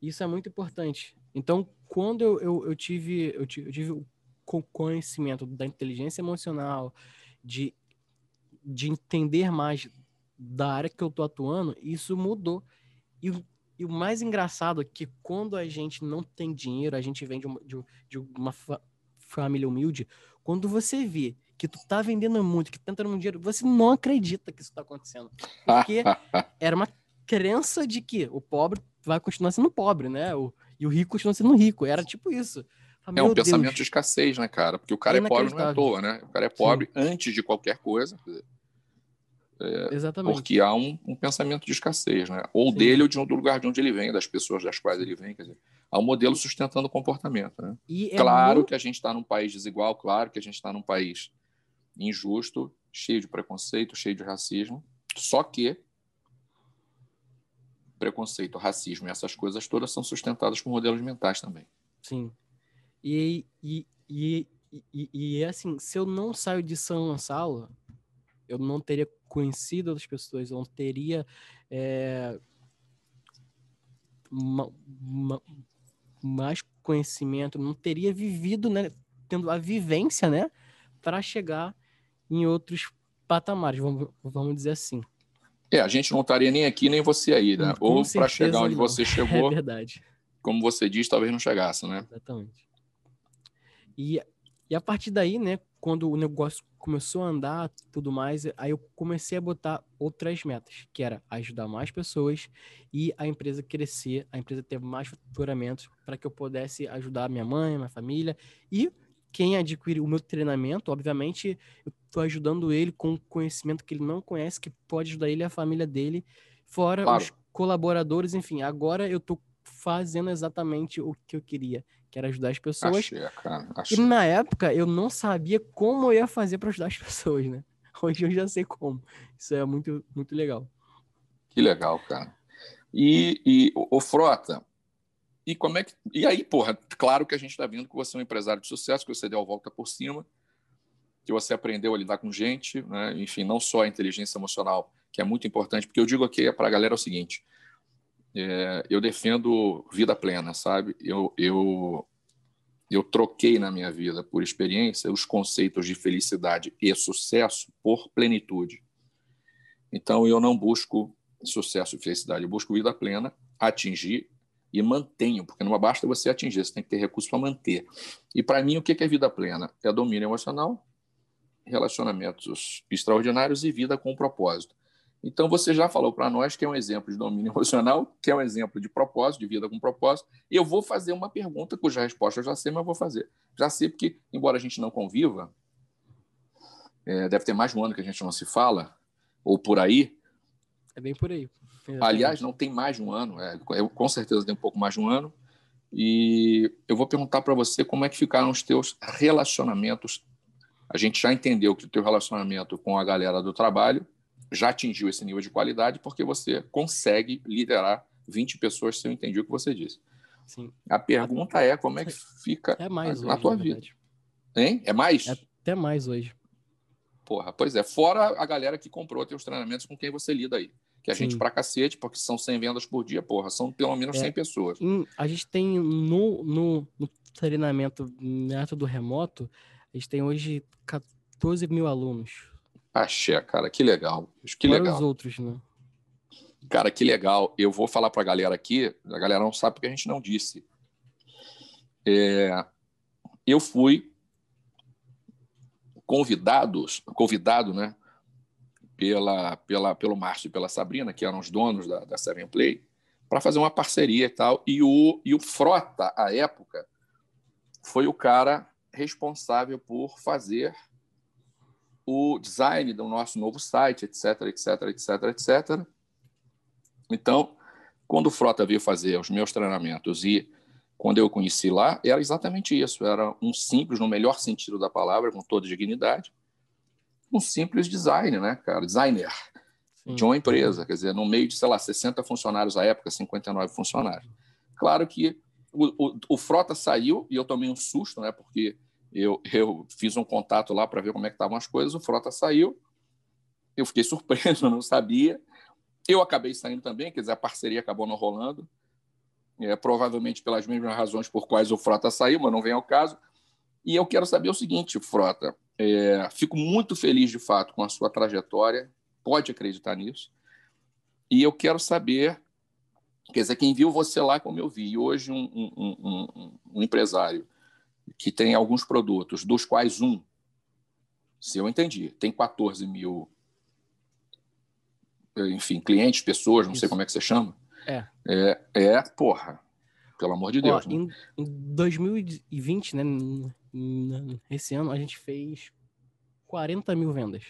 Isso é muito importante. Então, quando eu, eu, eu tive, eu tive, eu tive o conhecimento da inteligência emocional, de, de entender mais da área que eu tô atuando, isso mudou. E, e o mais engraçado é que quando a gente não tem dinheiro, a gente vem de uma, de, de uma fa família humilde, quando você vê que tu tá vendendo muito, que tá entrando dinheiro, você não acredita que isso tá acontecendo. Porque era uma crença de que o pobre vai continuar sendo pobre, né? O, e o rico continua sendo rico. Era tipo isso. é um pensamento Deus. de escassez, né, cara? Porque o cara é, é pobre não é à toa, né? O cara é pobre Sim. antes de qualquer coisa. É, Exatamente. Porque há um, um, pensamento de escassez, né? Ou Sim. dele ou de um, do lugar de onde ele vem, das pessoas das quais ele vem. Quer dizer, há um modelo sustentando o comportamento, né? É claro muito... que a gente está num país desigual, claro que a gente está num país injusto, cheio de preconceito, cheio de racismo. Só que preconceito, racismo e essas coisas todas são sustentadas por modelos mentais também. Sim. E, e, e, e, e assim, se eu não saio de São Gonçalo, eu não teria conhecido outras pessoas, eu não teria é, ma, ma, mais conhecimento, não teria vivido, né, tendo a vivência, né, para chegar em outros patamares, vamos, vamos dizer assim. É, a gente não estaria nem aqui, nem você aí, né? Com Ou para chegar onde não. você chegou. É verdade. Como você diz, talvez não chegasse, né? Exatamente. E, e a partir daí, né, quando o negócio começou a andar, tudo mais, aí eu comecei a botar outras metas, que era ajudar mais pessoas e a empresa crescer, a empresa ter mais faturamentos para que eu pudesse ajudar minha mãe, minha família e quem adquire o meu treinamento, obviamente, eu estou ajudando ele com conhecimento que ele não conhece, que pode ajudar ele e a família dele, fora claro. os colaboradores, enfim. Agora eu estou fazendo exatamente o que eu queria, que era ajudar as pessoas. Achei, cara, achei. E na época eu não sabia como eu ia fazer para ajudar as pessoas, né? Hoje eu já sei como. Isso é muito, muito legal. Que legal, cara. E, e o Frota, e como é que. E aí, porra, claro que a gente está vendo que você é um empresário de sucesso, que você deu a volta por cima, que você aprendeu a lidar com gente, né? enfim, não só a inteligência emocional, que é muito importante, porque eu digo aqui para a galera o seguinte: é, eu defendo vida plena, sabe? Eu, eu, eu troquei na minha vida, por experiência, os conceitos de felicidade e sucesso por plenitude. Então, eu não busco sucesso e felicidade, eu busco vida plena, atingir e mantenho, porque não basta você atingir, você tem que ter recurso para manter. E para mim, o que é vida plena? É domínio emocional, relacionamentos extraordinários e vida com propósito. Então, você já falou para nós que é um exemplo de domínio emocional, que é um exemplo de propósito, de vida com propósito. Eu vou fazer uma pergunta cuja resposta eu já sei, mas eu vou fazer. Já sei porque, embora a gente não conviva, é, deve ter mais de um ano que a gente não se fala, ou por aí. É bem por aí. Exatamente. Aliás, não tem mais de um ano, é, eu com certeza tem um pouco mais de um ano. E eu vou perguntar para você como é que ficaram os teus relacionamentos. A gente já entendeu que o teu relacionamento com a galera do trabalho já atingiu esse nível de qualidade porque você consegue liderar 20 pessoas, se eu entendi o que você disse. Sim. A pergunta é como é que fica é mais na hoje, tua vida. Hein? É mais? É até mais hoje. Porra, pois é. Fora a galera que comprou teus treinamentos com quem você lida aí que a Sim. gente pra cacete, porque são 100 vendas por dia, porra, são pelo menos é, 100 pessoas. Em, a gente tem no, no, no treinamento método remoto, a gente tem hoje 14 mil alunos. Axé, cara, que legal. Que Fora legal. os outros, né? Cara, que legal. Eu vou falar pra galera aqui, a galera não sabe porque a gente não disse. É, eu fui convidados, convidado, né, pela, pela, pelo Márcio e pela Sabrina, que eram os donos da, da Seven Play, para fazer uma parceria e tal. E o, e o Frota, à época, foi o cara responsável por fazer o design do nosso novo site, etc, etc, etc, etc. Então, quando o Frota veio fazer os meus treinamentos e quando eu conheci lá, era exatamente isso. Era um simples, no melhor sentido da palavra, com toda dignidade, um simples design, né, cara? Designer. Sim. de uma empresa, quer dizer, no meio de, sei lá, 60 funcionários à época, 59 funcionários. Claro que o, o, Frota saiu e eu tomei um susto, né? Porque eu, eu fiz um contato lá para ver como é que estavam as coisas, o Frota saiu, eu fiquei surpreso, não sabia. Eu acabei saindo também, quer dizer, a parceria acabou não rolando, é, provavelmente pelas mesmas razões por quais o Frota saiu, mas não vem ao caso. E eu quero saber o seguinte, Frota, é, fico muito feliz de fato com a sua trajetória, pode acreditar nisso. E eu quero saber, quer dizer, quem viu você lá como eu vi, e hoje um, um, um, um empresário que tem alguns produtos, dos quais um, se eu entendi, tem 14 mil, enfim, clientes, pessoas, não Isso. sei como é que você chama. É. É, é porra, pelo amor de Deus. Ó, né? em, em 2020, né, esse ano, a gente fez 40 mil vendas.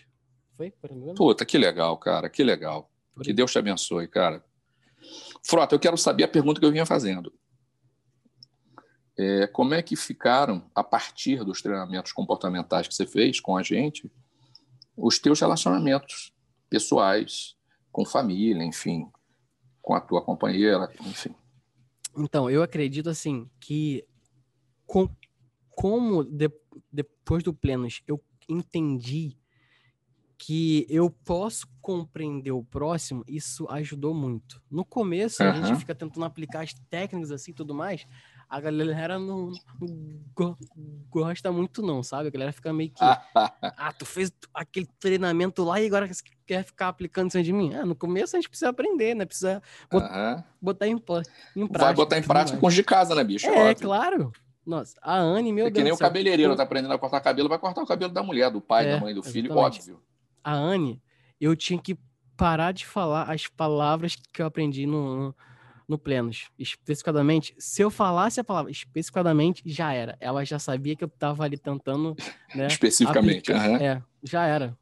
Foi? 40 mil vendas? Puta, que legal, cara, que legal. Por que. Deus te abençoe, cara. Frota, eu quero saber a pergunta que eu vinha fazendo. É, como é que ficaram, a partir dos treinamentos comportamentais que você fez com a gente, os teus relacionamentos pessoais, com família, enfim, com a tua companheira, enfim? Então, eu acredito assim que com, como de, depois do Plenos eu entendi que eu posso compreender o próximo, isso ajudou muito. No começo, uhum. a gente fica tentando aplicar as técnicas assim e tudo mais, a galera não, não gosta muito, não, sabe? A galera fica meio que. ah, tu fez aquele treinamento lá e agora quer ficar aplicando isso de mim? Ah, no começo a gente precisa aprender, né? Precisa bot uhum. botar em, em prática. Vai botar em prática com os de casa, né, bicho? É, é claro. Nossa, a Anne, meu é Deus. Que nem o cabeleireiro tá aprendendo a cortar cabelo, vai cortar o cabelo da mulher, do pai, é, da mãe, do filho, exatamente. óbvio. A Anne, eu tinha que parar de falar as palavras que eu aprendi no, no Plenos, especificadamente, se eu falasse a palavra especificadamente, já era. Ela já sabia que eu tava ali tentando. Né, especificamente, uhum. É, já era.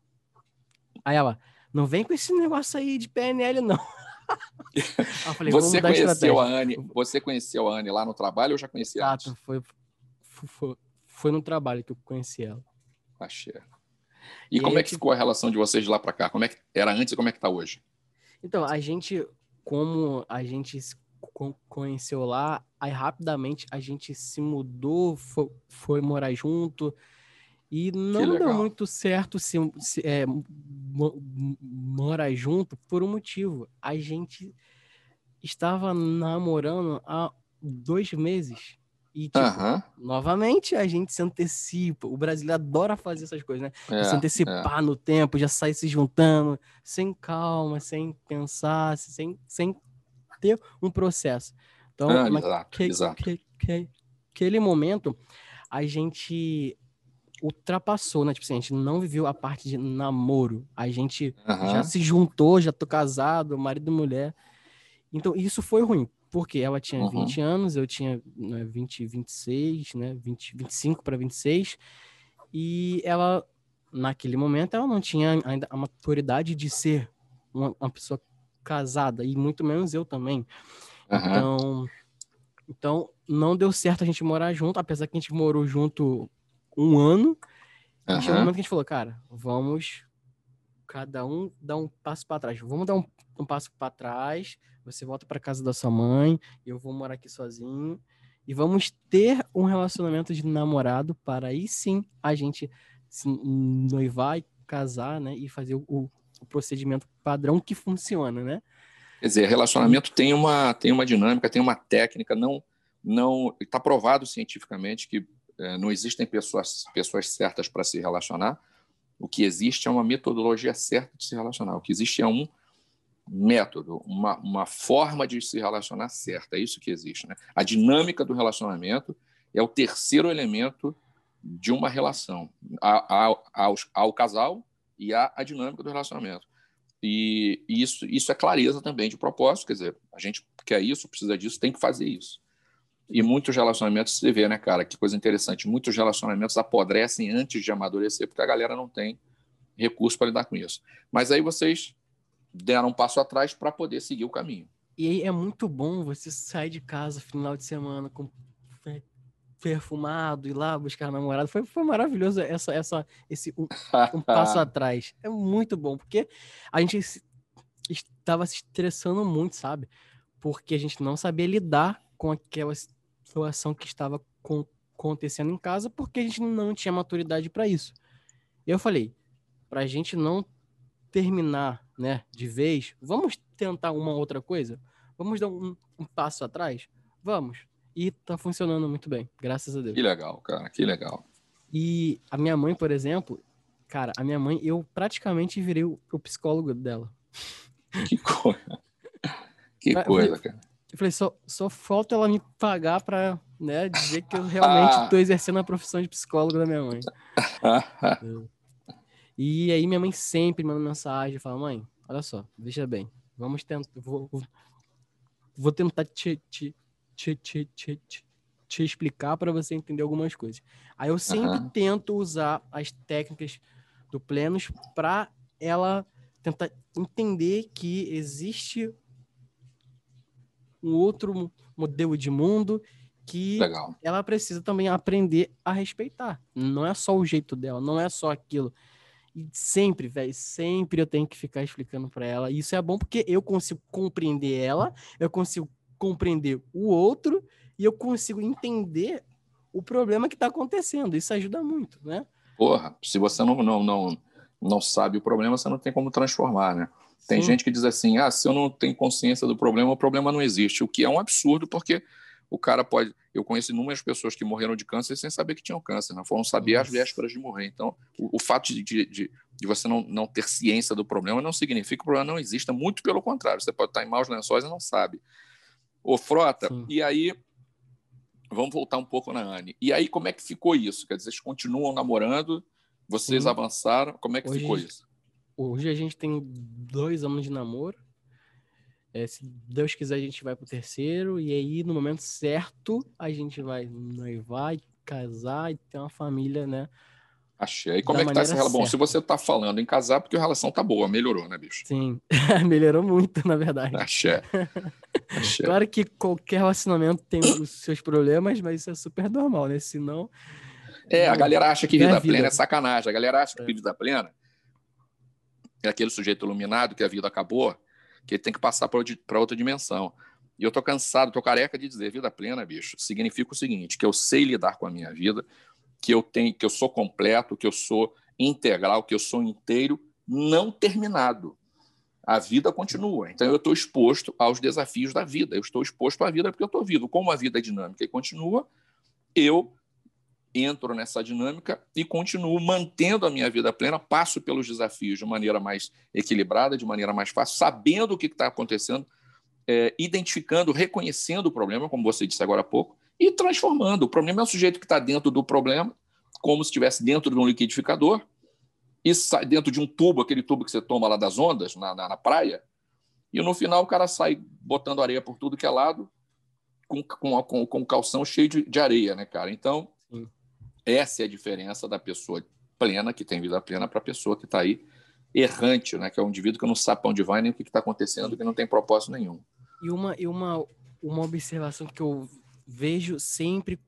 Aí ela, não vem com esse negócio aí de PNL, não. falei, você conheceu a Anne? Você conheceu a Anne lá no trabalho ou já conhecia Exato, antes? Foi, foi, foi no trabalho que eu conheci ela. Achei. E, e como é que ficou a relação de vocês de lá para cá? Como é que era antes e como é que tá hoje? Então, a gente como a gente se conheceu lá, aí rapidamente a gente se mudou, foi, foi morar junto, e não deu muito certo se, se é, morar junto por um motivo. A gente estava namorando há dois meses. E, tipo, novamente, a gente se antecipa. O brasileiro adora fazer essas coisas, né? É, se antecipar é. no tempo, já sair se juntando, sem calma, sem pensar, sem, sem ter um processo. Então, ah, exato, exato. Que, que, aquele momento, a gente ultrapassou, né? Tipo assim, a gente não viveu a parte de namoro. A gente já se juntou, já tô casado, marido e mulher. Então, isso foi ruim, porque ela tinha uhum. 20 anos, eu tinha né, 20, 26, né? 20, 25 para 26. E ela, naquele momento, ela não tinha ainda a maturidade de ser uma, uma pessoa casada, e muito menos eu também. Uhum. Então, então, não deu certo a gente morar junto, apesar que a gente morou junto um ano. Uhum. E chegou um momento que a gente falou, cara, vamos cada um dar um passo para trás. Vamos dar um, um passo para trás você volta para casa da sua mãe, eu vou morar aqui sozinho e vamos ter um relacionamento de namorado para aí sim a gente se noivar e casar, né, e fazer o, o procedimento padrão que funciona, né? Quer dizer, relacionamento tem uma tem uma dinâmica, tem uma técnica, não não está provado cientificamente que é, não existem pessoas pessoas certas para se relacionar. O que existe é uma metodologia certa de se relacionar. O que existe é um método, uma, uma forma de se relacionar certa. É isso que existe. Né? A dinâmica do relacionamento é o terceiro elemento de uma relação, a, a, ao, ao, casal e a, a, dinâmica do relacionamento. E, e isso, isso é clareza também de propósito, quer dizer, a gente quer isso, precisa disso, tem que fazer isso. E muitos relacionamentos, você vê, né, cara, que coisa interessante, muitos relacionamentos apodrecem antes de amadurecer, porque a galera não tem recurso para lidar com isso. Mas aí vocês deram um passo atrás para poder seguir o caminho. E aí é muito bom você sair de casa final de semana com perfumado e lá buscar namorado. Foi, foi maravilhoso essa, essa, esse um, um passo atrás. É muito bom, porque a gente estava se estressando muito, sabe? Porque a gente não sabia lidar com aquela situação que estava com, acontecendo em casa, porque a gente não tinha maturidade para isso. Eu falei, para a gente não terminar, né, de vez, vamos tentar uma outra coisa? Vamos dar um, um passo atrás? Vamos. E tá funcionando muito bem, graças a Deus. Que legal, cara, que legal. E a minha mãe, por exemplo, cara, a minha mãe, eu praticamente virei o, o psicólogo dela. Que coisa. Que eu coisa, falei, cara. Eu falei, só, só falta ela me pagar pra né, dizer que eu realmente estou exercendo a profissão de psicólogo da minha mãe. e aí minha mãe sempre manda mensagem, fala, mãe, olha só, veja bem, vamos tentar, vou, vou tentar te, te, te, te, te, te, te explicar para você entender algumas coisas. Aí eu sempre uhum. tento usar as técnicas do Plenos para ela tentar entender que existe um outro modelo de mundo que Legal. ela precisa também aprender a respeitar. Não é só o jeito dela, não é só aquilo. E sempre, velho, sempre eu tenho que ficar explicando para ela. E isso é bom porque eu consigo compreender ela, eu consigo compreender o outro e eu consigo entender o problema que está acontecendo. Isso ajuda muito, né? Porra, se você não, não, não, não sabe o problema, você não tem como transformar, né? Tem Sim. gente que diz assim: ah, se eu não tenho consciência do problema, o problema não existe. O que é um absurdo, porque o cara pode. Eu conheci inúmeras pessoas que morreram de câncer sem saber que tinham câncer, não foram saber Nossa. as vésperas de morrer. Então, o, o fato de, de, de, você não, não ter ciência do problema não significa que o problema não exista, muito pelo contrário. Você pode estar em maus lençóis e não sabe. Ô, Frota, Sim. e aí. Vamos voltar um pouco na Anne. E aí, como é que ficou isso? Quer dizer, vocês continuam namorando? Vocês Sim. avançaram? Como é que Hoje, ficou isso? Hoje a gente tem dois anos de namoro. É, se Deus quiser, a gente vai pro terceiro. E aí, no momento certo, a gente vai noivar, casar e ter uma família, né? Achei. E como é que tá essa relação? Bom, se você tá falando em casar, porque a relação tá boa, melhorou, né, bicho? Sim, melhorou muito, na verdade. Axé. Axé. Claro que qualquer relacionamento tem os seus problemas, mas isso é super normal, né? Senão. É, a galera acha que vida, é vida plena é sacanagem. A galera acha que é. vida plena é aquele sujeito iluminado que a vida acabou, que ele tem que passar para outra dimensão. E eu estou cansado, estou careca de dizer vida plena, bicho. Significa o seguinte: que eu sei lidar com a minha vida, que eu tenho, que eu sou completo, que eu sou integral, que eu sou inteiro, não terminado. A vida continua. Então eu estou exposto aos desafios da vida. Eu estou exposto à vida porque eu estou vivo. Como a vida é dinâmica e continua, eu entro nessa dinâmica e continuo mantendo a minha vida plena, passo pelos desafios de maneira mais equilibrada, de maneira mais fácil, sabendo o que está acontecendo, é, identificando, reconhecendo o problema, como você disse agora há pouco, e transformando. O problema é o sujeito que está dentro do problema, como se estivesse dentro de um liquidificador, e sai dentro de um tubo, aquele tubo que você toma lá das ondas, na, na, na praia, e no final o cara sai botando areia por tudo que é lado, com, com, com, calção cheio de, de areia, né, cara? Então, essa é a diferença da pessoa plena, que tem vida plena, para a pessoa que está aí errante, né? que é um indivíduo que não sabe onde vai nem o que está acontecendo, que não tem propósito nenhum. E uma, e uma, uma observação que eu vejo sempre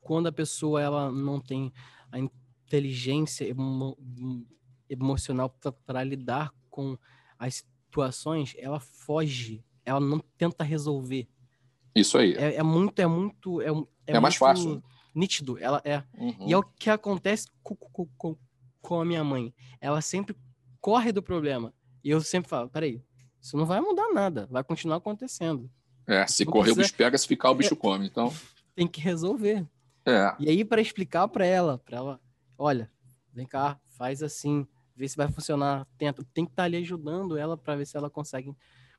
quando a pessoa ela não tem a inteligência emo, emocional para lidar com as situações, ela foge, ela não tenta resolver. Isso aí. É, é muito, é muito, é, é, é mais fácil. Nítido, ela é. Uhum. E é o que acontece com, com, com a minha mãe. Ela sempre corre do problema. E eu sempre falo, peraí, isso não vai mudar nada, vai continuar acontecendo. É, se não correr precisa... o bicho pega, se ficar o bicho é, come, então... Tem que resolver. É. E aí, para explicar para ela, para ela, olha, vem cá, faz assim, vê se vai funcionar, tenta. Tem que estar tá ali ajudando ela para ver se ela consegue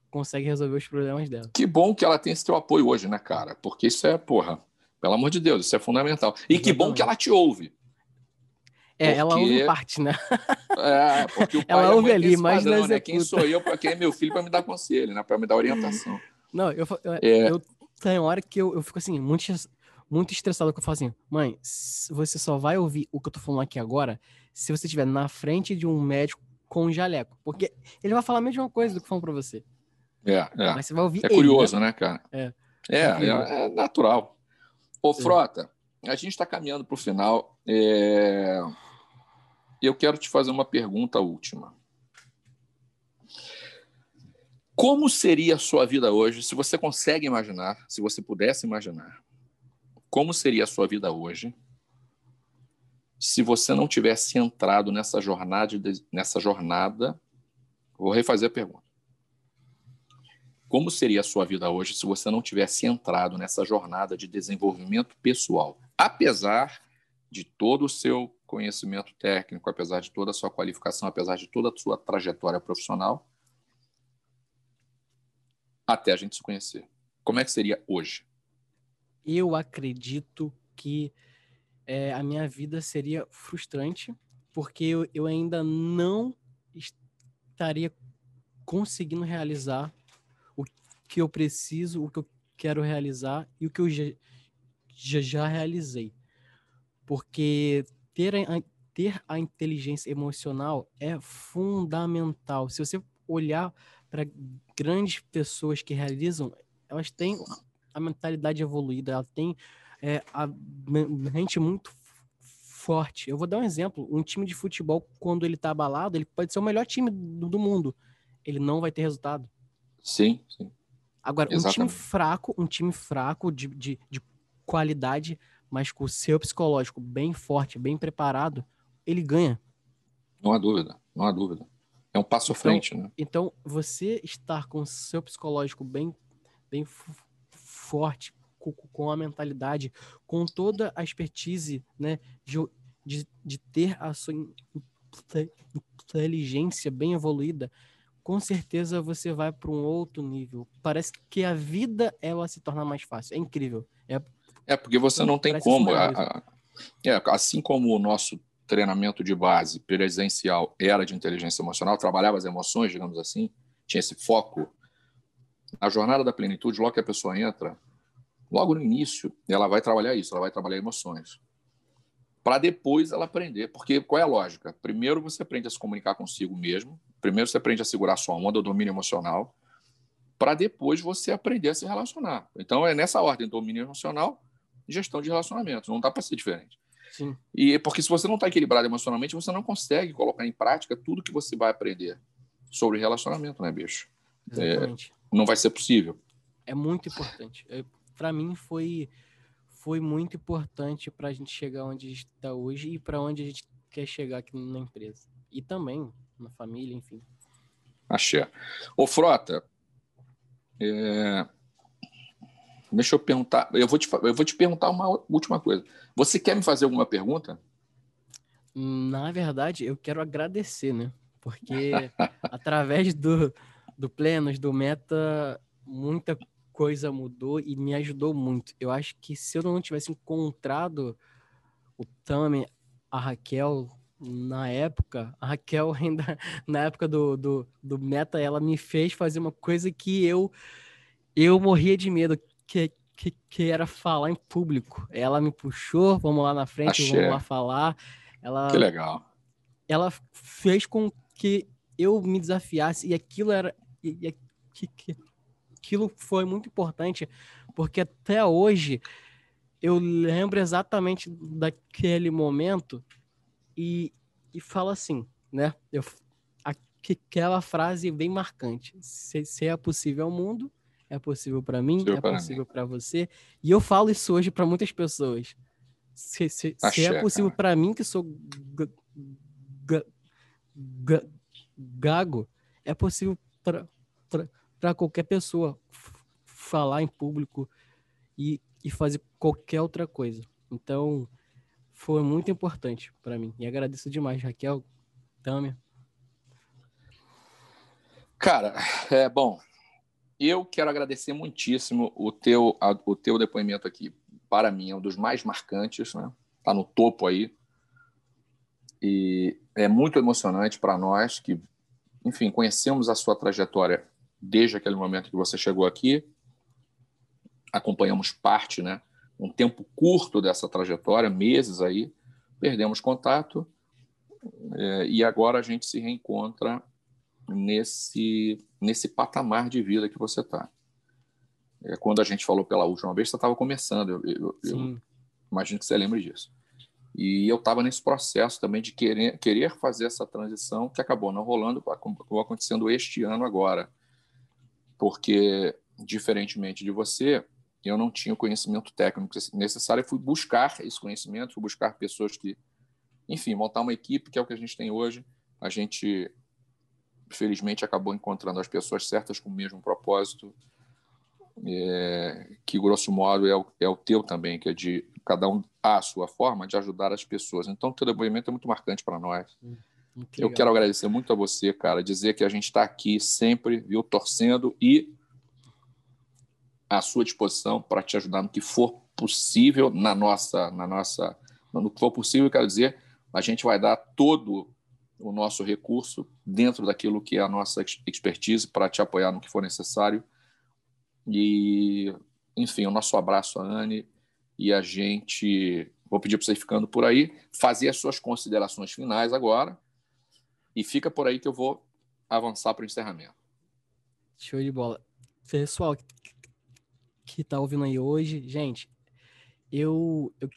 consegue resolver os problemas dela. Que bom que ela tem esse teu apoio hoje, né, cara? Porque isso é, porra, pelo amor de Deus, isso é fundamental. E Exatamente. que bom que ela te ouve. É, porque... ela ouve parte, né? É, porque o pai ela ouve ali, mas padrão, não né? Quem sou eu, quem é meu filho para me dar conselho, né? Para me dar orientação. Não, eu, eu, é... eu tem hora que eu, eu fico assim, muito, muito estressado, que eu falo assim, mãe, você só vai ouvir o que eu tô falando aqui agora se você estiver na frente de um médico com um jaleco. Porque ele vai falar a mesma coisa do que falando para você. É, é. Mas você vai ouvir É curioso, né? né, cara? É. É, é, é natural. Ô, Frota, a gente está caminhando para o final. É... Eu quero te fazer uma pergunta última. Como seria a sua vida hoje, se você consegue imaginar, se você pudesse imaginar, como seria a sua vida hoje se você não tivesse entrado nessa jornada, nessa jornada? Vou refazer a pergunta. Como seria a sua vida hoje se você não tivesse entrado nessa jornada de desenvolvimento pessoal? Apesar de todo o seu conhecimento técnico, apesar de toda a sua qualificação, apesar de toda a sua trajetória profissional, até a gente se conhecer. Como é que seria hoje? Eu acredito que é, a minha vida seria frustrante, porque eu, eu ainda não estaria conseguindo realizar que eu preciso, o que eu quero realizar e o que eu já, já, já realizei. Porque ter a, ter a inteligência emocional é fundamental. Se você olhar para grandes pessoas que realizam, elas têm a mentalidade evoluída, elas têm é, a mente muito forte. Eu vou dar um exemplo: um time de futebol, quando ele está abalado, ele pode ser o melhor time do, do mundo. Ele não vai ter resultado. Sim, sim. Agora, Exatamente. um time fraco, um time fraco de, de, de qualidade, mas com o seu psicológico bem forte, bem preparado, ele ganha. Não há dúvida, não há dúvida. É um passo à então, frente, né? Então, você estar com o seu psicológico bem, bem forte, com, com, a mentalidade, com toda a expertise, né, de, de, de ter a sua inteligência bem evoluída, com certeza você vai para um outro nível. Parece que a vida ela se torna mais fácil. É incrível. É, é porque você não tem como. A, a, é, assim como o nosso treinamento de base presencial era de inteligência emocional, trabalhava as emoções, digamos assim, tinha esse foco. Na jornada da plenitude, logo que a pessoa entra, logo no início, ela vai trabalhar isso, ela vai trabalhar emoções. Para depois ela aprender. Porque qual é a lógica? Primeiro você aprende a se comunicar consigo mesmo, Primeiro você aprende a segurar sua onda, o domínio emocional, para depois você aprender a se relacionar. Então é nessa ordem: domínio emocional, gestão de relacionamentos. Não dá para ser diferente. Sim. E porque se você não está equilibrado emocionalmente, você não consegue colocar em prática tudo que você vai aprender sobre relacionamento, né, bicho? Exatamente. É, não vai ser possível. É muito importante. É, para mim foi foi muito importante para a gente chegar onde a gente está hoje e para onde a gente quer chegar aqui na empresa. E também na família, enfim. Axé. Ô, Frota, é... deixa eu perguntar. Eu vou, te, eu vou te perguntar uma última coisa. Você quer me fazer alguma pergunta? Na verdade, eu quero agradecer, né? Porque através do, do Plenos, do Meta, muita coisa mudou e me ajudou muito. Eu acho que se eu não tivesse encontrado o Tami, a Raquel, na época, a Raquel ainda, na época do, do, do meta, ela me fez fazer uma coisa que eu eu morria de medo, que, que, que era falar em público. Ela me puxou, vamos lá na frente, Achei. vamos lá falar. Ela, que legal. Ela fez com que eu me desafiasse e aquilo era e, e, que, aquilo foi muito importante, porque até hoje eu lembro exatamente daquele momento e, e fala assim, né? Eu, aquela frase bem marcante. Se, se é possível ao mundo, é possível para mim, é possível para você. E eu falo isso hoje para muitas pessoas. Se, se, se é possível para mim, que sou gago, é possível para qualquer pessoa falar em público e, e fazer qualquer outra coisa. Então, foi muito importante para mim. E agradeço demais, Raquel, Tâmia. Cara, é bom. Eu quero agradecer muitíssimo o teu, a, o teu depoimento aqui. Para mim, é um dos mais marcantes, né? Tá no topo aí. E é muito emocionante para nós que, enfim, conhecemos a sua trajetória desde aquele momento que você chegou aqui. Acompanhamos parte, né? um tempo curto dessa trajetória, meses aí, perdemos contato é, e agora a gente se reencontra nesse, nesse patamar de vida que você está. É, quando a gente falou pela última vez, você estava começando, eu, eu, imagino que você lembre disso. E eu estava nesse processo também de querer, querer fazer essa transição, que acabou não rolando, acabou acontecendo este ano agora. Porque, diferentemente de você, eu não tinha o conhecimento técnico necessário. Eu fui buscar esse conhecimento, fui buscar pessoas que, enfim, montar uma equipe, que é o que a gente tem hoje. A gente, felizmente, acabou encontrando as pessoas certas com o mesmo propósito, é, que, grosso modo, é o, é o teu também, que é de cada um a sua forma de ajudar as pessoas. Então, o teu depoimento é muito marcante para nós. Eu quero agradecer muito a você, cara, dizer que a gente está aqui sempre, viu, torcendo e à sua disposição para te ajudar no que for possível na nossa, na nossa, no que for possível, quero dizer, a gente vai dar todo o nosso recurso dentro daquilo que é a nossa expertise para te apoiar no que for necessário. E, enfim, o nosso abraço a Anne e a gente. Vou pedir para você ficando por aí, fazer as suas considerações finais agora e fica por aí que eu vou avançar para o encerramento. Show de bola. Pessoal que está ouvindo aí hoje, gente, eu, eu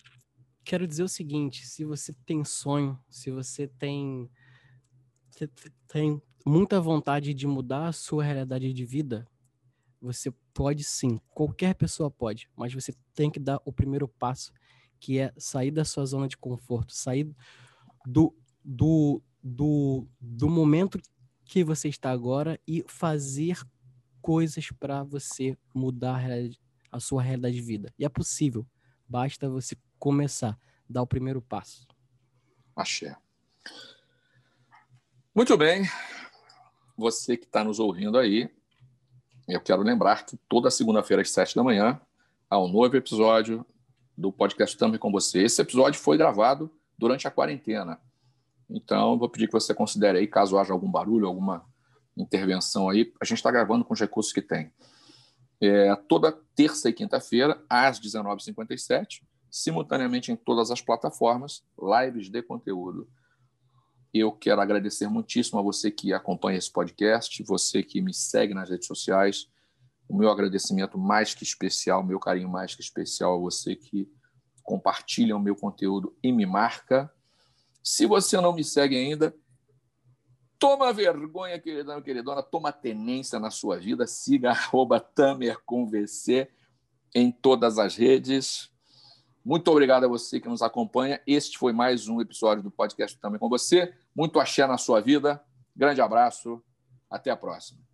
quero dizer o seguinte: se você tem sonho, se você tem, tem muita vontade de mudar a sua realidade de vida, você pode sim, qualquer pessoa pode, mas você tem que dar o primeiro passo, que é sair da sua zona de conforto, sair do, do, do, do momento que você está agora e fazer coisas para você mudar a sua realidade de vida. E é possível, basta você começar, dar o primeiro passo. Axé. Muito bem. Você que está nos ouvindo aí, eu quero lembrar que toda segunda-feira às sete da manhã há um novo episódio do podcast Também com você. Esse episódio foi gravado durante a quarentena. Então, vou pedir que você considere aí, caso haja algum barulho, alguma intervenção aí, a gente está gravando com os recursos que tem. É, toda terça e quinta-feira, às 19h57, simultaneamente em todas as plataformas, lives de conteúdo. Eu quero agradecer muitíssimo a você que acompanha esse podcast, você que me segue nas redes sociais. O meu agradecimento mais que especial, meu carinho mais que especial a você que compartilha o meu conteúdo e me marca. Se você não me segue ainda, toma vergonha, queridão, queridona, toma tenência na sua vida, siga arroba em todas as redes. Muito obrigado a você que nos acompanha. Este foi mais um episódio do podcast Também com você. Muito axé na sua vida. Grande abraço. Até a próxima.